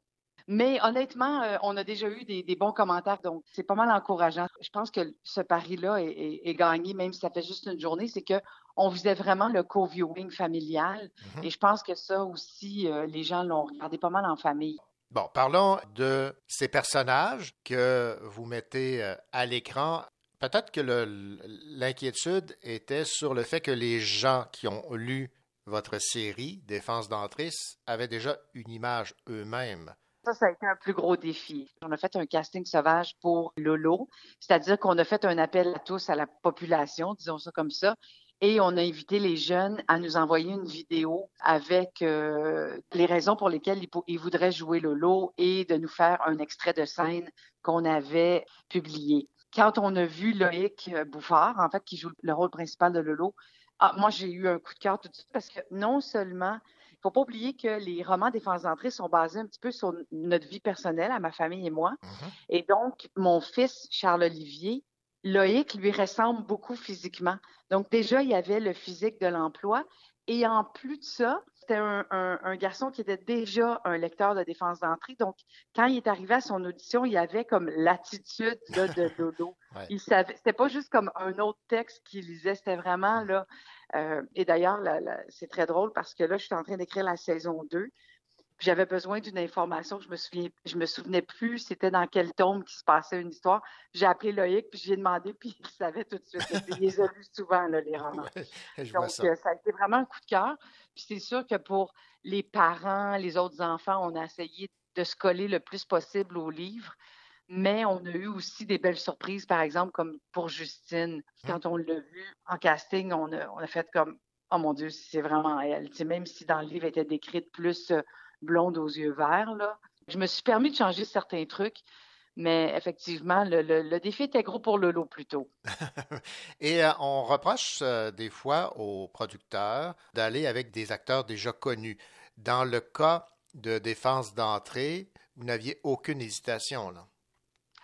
Mais honnêtement, euh, on a déjà eu des, des bons commentaires, donc c'est pas mal encourageant. Je pense que ce pari-là est, est- est gagné, même si ça fait juste une journée, c'est que on faisait vraiment le co-viewing familial. Et je pense que ça aussi, euh, les gens l'ont regardé pas mal en famille. Bon, parlons de ces personnages que vous mettez euh, à l'écran. Peut-être que l'inquiétude était sur le fait que les gens qui ont lu votre série Défense d'entrée avaient déjà une image eux-mêmes. Ça, ça a été un plus gros défi. On a fait un casting sauvage pour Lolo, c'est-à-dire qu'on a fait un appel à tous, à la population, disons ça comme ça, Et on a invité les jeunes à nous envoyer une vidéo avec euh, les raisons pour lesquelles ils, ils, voudraient jouer Lolo et de nous faire un extrait de scène qu'on avait publié. Quand on a vu Loïc Bouffard, en fait, qui joue le rôle principal de Lolo, ah, moi, j'ai eu un coup de cœur tout de suite parce que non seulement, il faut pas oublier que les romans Défense d'entrée sont basés un petit peu sur notre vie personnelle, à ma famille et moi. Mm-hmm. Et donc, mon fils, Charles-Olivier, Loïc lui ressemble beaucoup physiquement. Donc, déjà, il y avait le physique de l'emploi. Et en plus de ça, c'était un, un, un, garçon qui était déjà un lecteur de défense d'entrée. Donc, quand il est arrivé à son audition, il avait comme l'attitude de Dodo. ouais. Il savait, c'était pas juste comme un autre texte qu'il lisait, c'était vraiment là. Euh, et d'ailleurs, c'est très drôle parce que là, je suis en train d'écrire la saison 2. J'avais besoin d'une information, je me souviens, je me souvenais plus c'était dans quel tome qui se passait une histoire. J'ai appelé Loïc, puis j'ai demandé, puis il savait tout de suite. il les a lus souvent, là, les romans. Ouais, Donc, ça. Ça a été vraiment un coup de cœur. Puis c'est sûr que pour les parents, les autres enfants, on a essayé de se coller le plus possible au livre. Mais on a eu aussi des belles surprises, par exemple, comme pour Justine. Quand on l'a vu en casting, on a, on a fait comme, oh mon Dieu, c'est vraiment elle. Tu sais, même si dans le livre, elle était décrite plus euh, blonde aux yeux verts, là. Je me suis permis de changer certains trucs, mais effectivement, le, le, le défi était gros pour Lolo plutôt. Et euh, on reproche euh, des fois aux producteurs d'aller avec des acteurs déjà connus. Dans le cas de défense d'entrée, vous n'aviez aucune hésitation, là?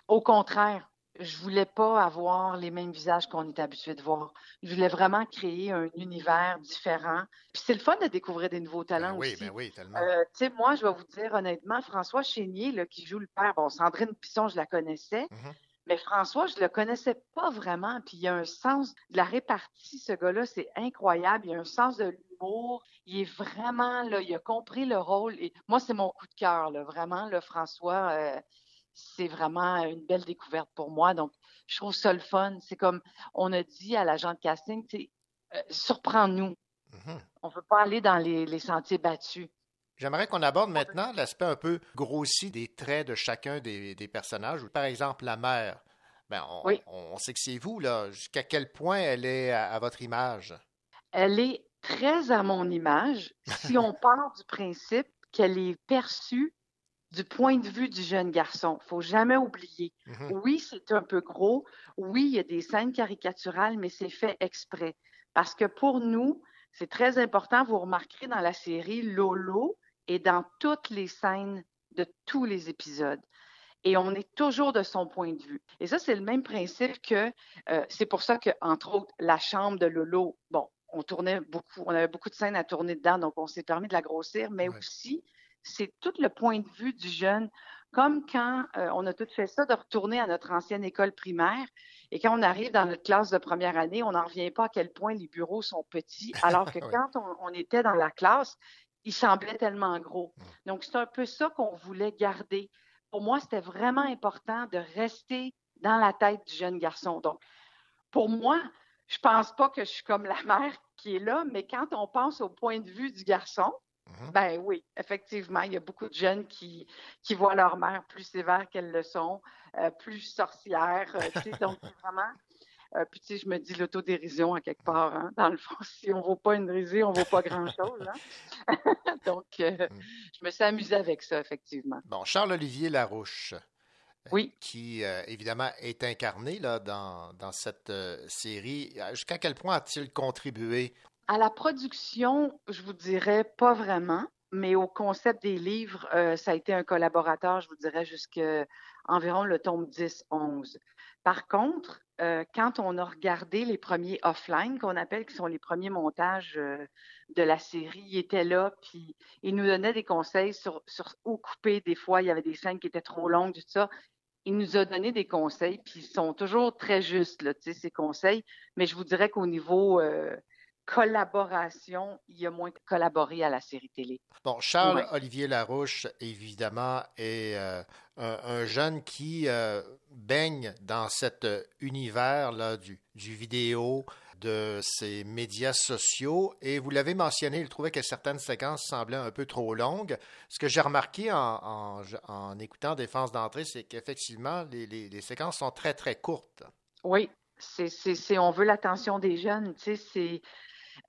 Au contraire, je voulais pas avoir les mêmes visages qu'on est habitué de voir. Je voulais vraiment créer un univers différent. Puis c'est le fun de découvrir des nouveaux talents ben oui, aussi. Ben oui, tellement. Euh, tu sais, moi, je vais vous dire honnêtement, François Chénier, là, qui joue le père, bon, Sandrine Pisson, je la connaissais, mm -hmm. mais François, je le connaissais pas vraiment. Puis il y a un sens de la répartie, ce gars-là, c'est incroyable. Il y a un sens de l'humour. Il est vraiment, là, il a compris le rôle. Et moi, c'est mon coup de cœur, là, vraiment, là, François. Euh, c'est vraiment une belle découverte pour moi. Donc, je trouve ça le fun. C'est comme on a dit à l'agent de casting, euh, surprends-nous. Mm -hmm. On ne veut pas aller dans les, les sentiers battus. J'aimerais qu'on aborde maintenant l'aspect un peu grossi des traits de chacun des, des personnages. Par exemple, la mère. Ben, on, oui. on, on sait que c'est vous, là. Jusqu'à quel point elle est à, à, votre image? Elle est très à mon image si on part du principe qu'elle est perçue du point de vue du jeune garçon. Il faut jamais oublier. Mm -hmm. Oui, c'est un peu gros. Oui, il y a des scènes caricaturales, mais c'est fait exprès. Parce que pour nous, c'est très important. Vous remarquerez dans la série, Lolo est dans toutes les scènes de tous les épisodes. Et on est toujours de son point de vue. Et ça, c'est le même principe que, euh, c'est pour ça que, entre autres, la chambre de Lolo, bon, on tournait beaucoup, on avait beaucoup de scènes à tourner dedans, donc on s'est permis de la grossir, mais ouais. aussi, c'est tout le point de vue du jeune, comme quand euh, on a tout fait ça, de retourner à notre ancienne école primaire. Et quand on arrive dans notre classe de première année, on n'en revient pas à quel point les bureaux sont petits, alors que quand on, on, était dans la classe, ils semblaient tellement gros. Donc, c'est un peu ça qu'on voulait garder. Pour moi, c'était vraiment important de rester dans la tête du jeune garçon. Donc, pour moi, je pense pas que je suis comme la mère qui est là, mais quand on pense au point de vue du garçon, Mm-hmm. ben oui, effectivement, il y a beaucoup de jeunes qui, qui voient leur mère plus sévère qu'elles le sont, euh, plus sorcière. Euh, donc, vraiment. Euh, puis, tu sais, je me dis l'autodérision à quelque part. Hein, dans le fond, si on ne vaut pas une risée, on ne vaut pas grand-chose. Hein? donc, Mm. je me suis amusée avec ça, effectivement. Bon, Charles-Olivier Larouche. Oui. Qui, évidemment, est incarné là, dans, dans cette série. Jusqu'à quel point a-t-il contribué à la production, je vous dirais pas vraiment, mais au concept des livres, euh, ça a été un collaborateur, je vous dirais, jusqu'à environ le tome 10-11. Par contre, euh, quand on a regardé les premiers offline, qu'on appelle, qui sont les premiers montages euh, de la série, il était là, puis il nous donnait des conseils sur, où couper. Des fois, il y avait des scènes qui étaient trop longues, tout ça. Il nous a donné des conseils, puis ils sont toujours très justes, là, ces conseils. Mais je vous dirais qu'au niveau collaboration, il y a moins collaboré à la série télé. Bon, Charles-Olivier ouais. Larouche, évidemment, est euh, un, un, jeune qui euh, baigne dans cet univers-là du, du, vidéo, de ces médias sociaux. Et vous l'avez mentionné, il trouvait que certaines séquences semblaient un peu trop longues. Ce que j'ai remarqué en, en, en, écoutant Défense d'entrée, c'est qu'effectivement, les, les, les séquences sont très, très courtes. Oui, c'est- on veut l'attention des jeunes. Tu sais, c'est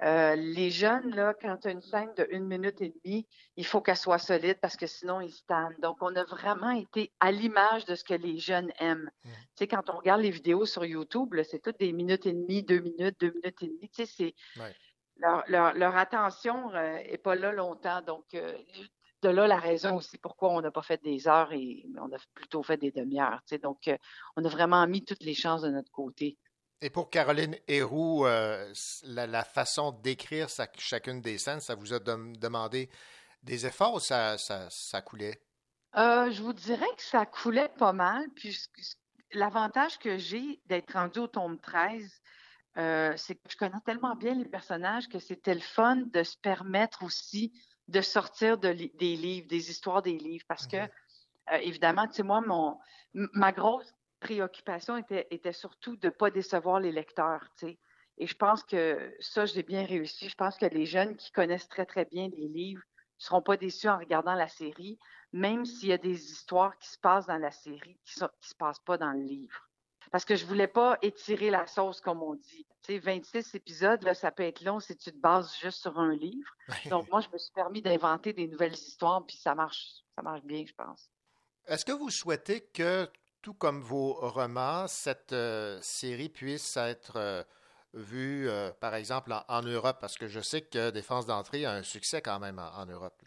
euh, les jeunes, là, quand tu as une scène de une minute et demie, il faut qu'elle soit solide parce que sinon, ils tannent. Donc, on a vraiment été à l'image de ce que les jeunes aiment. Tu sais, quand on regarde les vidéos sur YouTube, c'est toutes des minutes et demie, deux minutes, deux minutes et demie. Tu sais, c'est leur, leur, leur attention n'est pas là longtemps. Donc, euh, de là la raison aussi pourquoi on n'a pas fait des heures et on a plutôt fait des demi-heures. tu sais. Donc, euh, on a vraiment mis toutes les chances de notre côté. Et pour Caroline Héroux, euh, la, la façon d'écrire chacune des scènes, ça vous a dem- demandé des efforts ou ça, ça, ça coulait? Euh, je vous dirais que ça coulait pas mal. Puis ce- ce- l'avantage que j'ai d'être rendue au tome 13, euh, c'est que je connais tellement bien les personnages que c'était le fun de se permettre aussi de sortir de li- des livres, des histoires des livres. Parce que, euh, évidemment, tu sais, moi, mon, ma grosse préoccupation était, était surtout de ne pas décevoir les lecteurs, tu sais. Et je pense que ça, je l'ai bien réussi. Je pense que les jeunes qui connaissent très, très bien les livres ne seront pas déçus en regardant la série, même s'il y a des histoires qui se passent dans la série qui ne se passent pas dans le livre. Parce que je voulais pas étirer la sauce, comme on dit. Tu sais, 26 épisodes, là, ça peut être long si tu te bases juste sur un livre. Donc, moi, je me suis permis d'inventer des nouvelles histoires, puis ça marche, ça marche bien, je pense. Est-ce que vous souhaitez que, tout comme vos romans, cette euh, série puisse être euh, vue, euh, par exemple, en, Europe? Parce que je sais que Défense d'entrée a un succès quand même en, Europe.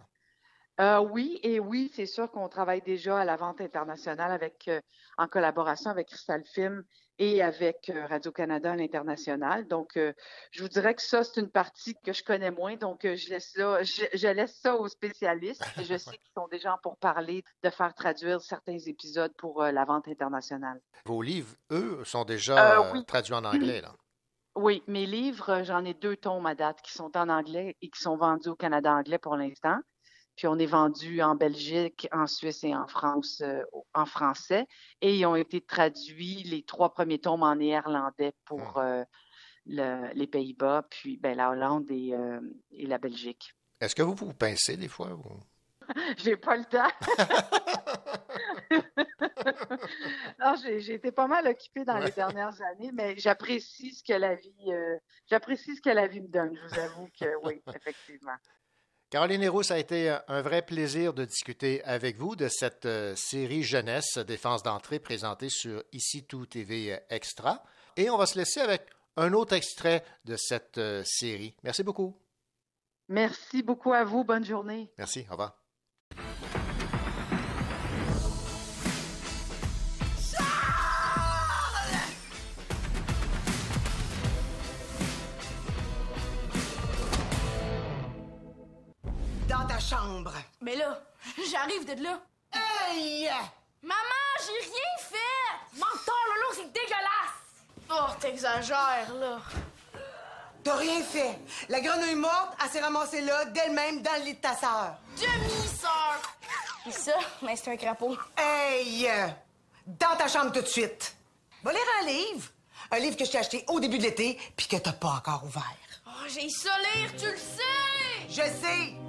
Euh, oui, et oui, c'est sûr qu'on travaille déjà à la vente internationale avec, euh, en collaboration avec Crystal Film et avec euh, Radio-Canada à l'international. Donc, euh, je vous dirais que ça, c'est une partie que je connais moins. Donc, je laisse là, je, je laisse ça aux spécialistes. Je sais qu'ils sont déjà pour parler de faire traduire certains épisodes pour la vente internationale. Vos livres, eux, sont déjà oui. traduits en anglais. Là? Oui, mes livres, j'en ai deux tomes à date qui sont en anglais et qui sont vendus au Canada anglais pour l'instant. Puis on est vendu en Belgique, en Suisse et en France euh, en français. Et ils ont été traduits, les trois premiers tomes en néerlandais pour euh, le- les Pays-Bas, puis ben, la Hollande et, euh, et la Belgique. Est-ce que vous vous pincez des fois? ou- J'ai pas le temps. non, j'ai été pas mal occupée dans les dernières années, mais j'apprécie ce que la vie, euh, j'apprécie ce que la vie me donne. Je vous avoue que oui, effectivement. Caroline Héroux, ça a été un vrai plaisir de discuter avec vous de cette euh, série jeunesse Défense d'entrée présentée sur Ici Tout TV Extra. Et on va se laisser avec un autre extrait de cette euh, série. Merci beaucoup. Merci beaucoup à vous. Bonne journée. Merci. Au revoir. Chambre. Mais là, j'arrive de là. Hey! Maman, j'ai rien fait! Menteur, Lolo, c'est dégueulasse! Oh, t'exagères, là. T'as rien fait. La grenouille morte, elle s'est ramassée là, d'elle-même, dans le lit de ta sœur. Demi-sœur! Pis ça, mais c'est un crapaud. Hey! Dans ta chambre tout de suite. Va lire un livre. Un livre que je t'ai acheté au début de l'été, puis que t'as pas encore ouvert. Oh, j'ai ça lire, tu le sais! Je sais!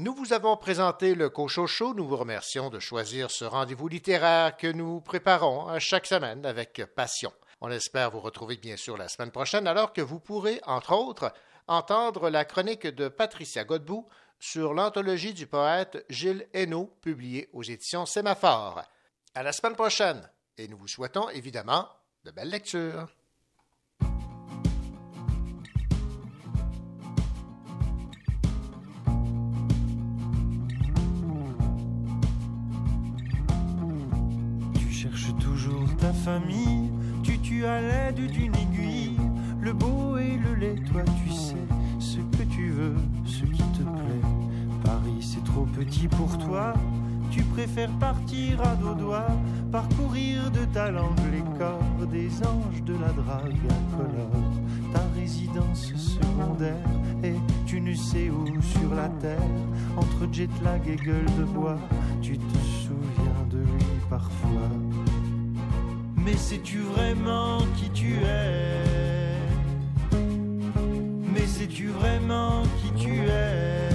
Nous vous avons présenté le Cochocho. Nous vous remercions de choisir ce rendez-vous littéraire que nous préparons à chaque semaine avec passion. On espère vous retrouver bien sûr la semaine prochaine alors que vous pourrez, entre autres, entendre la chronique de Patricia Godbout sur l'anthologie du poète Gilles Hainaut publiée aux éditions Sémaphore. À la semaine prochaine et nous vous souhaitons évidemment de belles lectures. Cherches toujours ta famille, tu tues à l'aide d'une aiguille, le beau et le laid, toi tu sais ce que tu veux, ce qui te plaît. Paris c'est trop petit pour toi, tu préfères partir à dos doigts, parcourir de ta langue les corps des anges de la drague incolore. Ta résidence secondaire et tu ne sais où sur la terre, entre jet lag et gueule de bois, tu te souviens de lui parfois. Mais sais-tu vraiment qui tu es? Mais sais-tu vraiment qui tu es?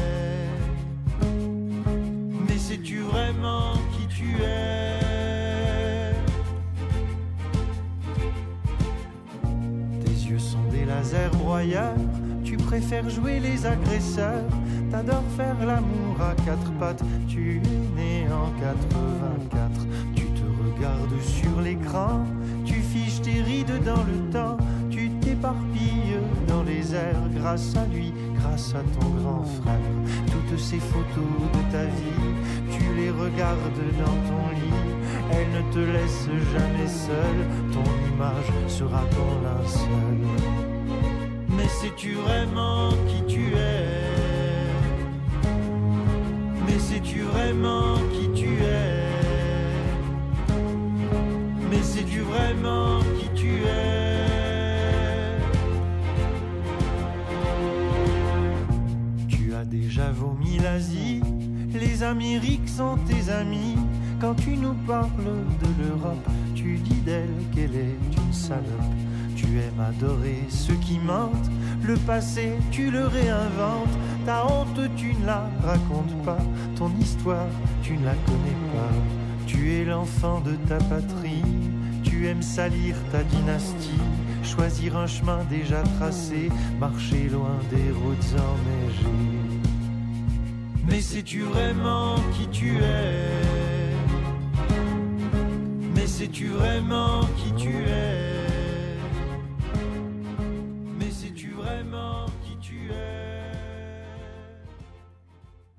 Mais sais-tu vraiment qui tu es? Tes yeux sont des lasers broyeurs, tu préfères jouer les agresseurs, t'adores faire l'amour à quatre pattes, tu es né en 84, tu te sur l'écran, tu fiches tes rides dans le temps, tu t'éparpilles dans les airs grâce à lui, grâce à ton grand frère. Toutes ces photos de ta vie, tu les regardes dans ton lit, elles ne te laissent jamais seul, ton image sera ton linceul. Mais sais-tu vraiment qui tu es? Mais sais-tu vraiment qui tu es? Sais-tu vraiment qui tu es? Tu as déjà vomi l'Asie, les Amériques sont tes amis. Quand tu nous parles de l'Europe, tu dis d'elle qu'elle est une salope. Tu aimes adorer ceux qui mentent, le passé tu le réinventes, ta honte tu ne la racontes pas, ton histoire tu ne la connais pas. Tu es l'enfant de ta patrie, tu aimes salir ta dynastie, choisir un chemin déjà tracé, marcher loin des routes enneigées. Mais sais-tu vraiment qui tu es? Mais sais-tu vraiment qui tu es?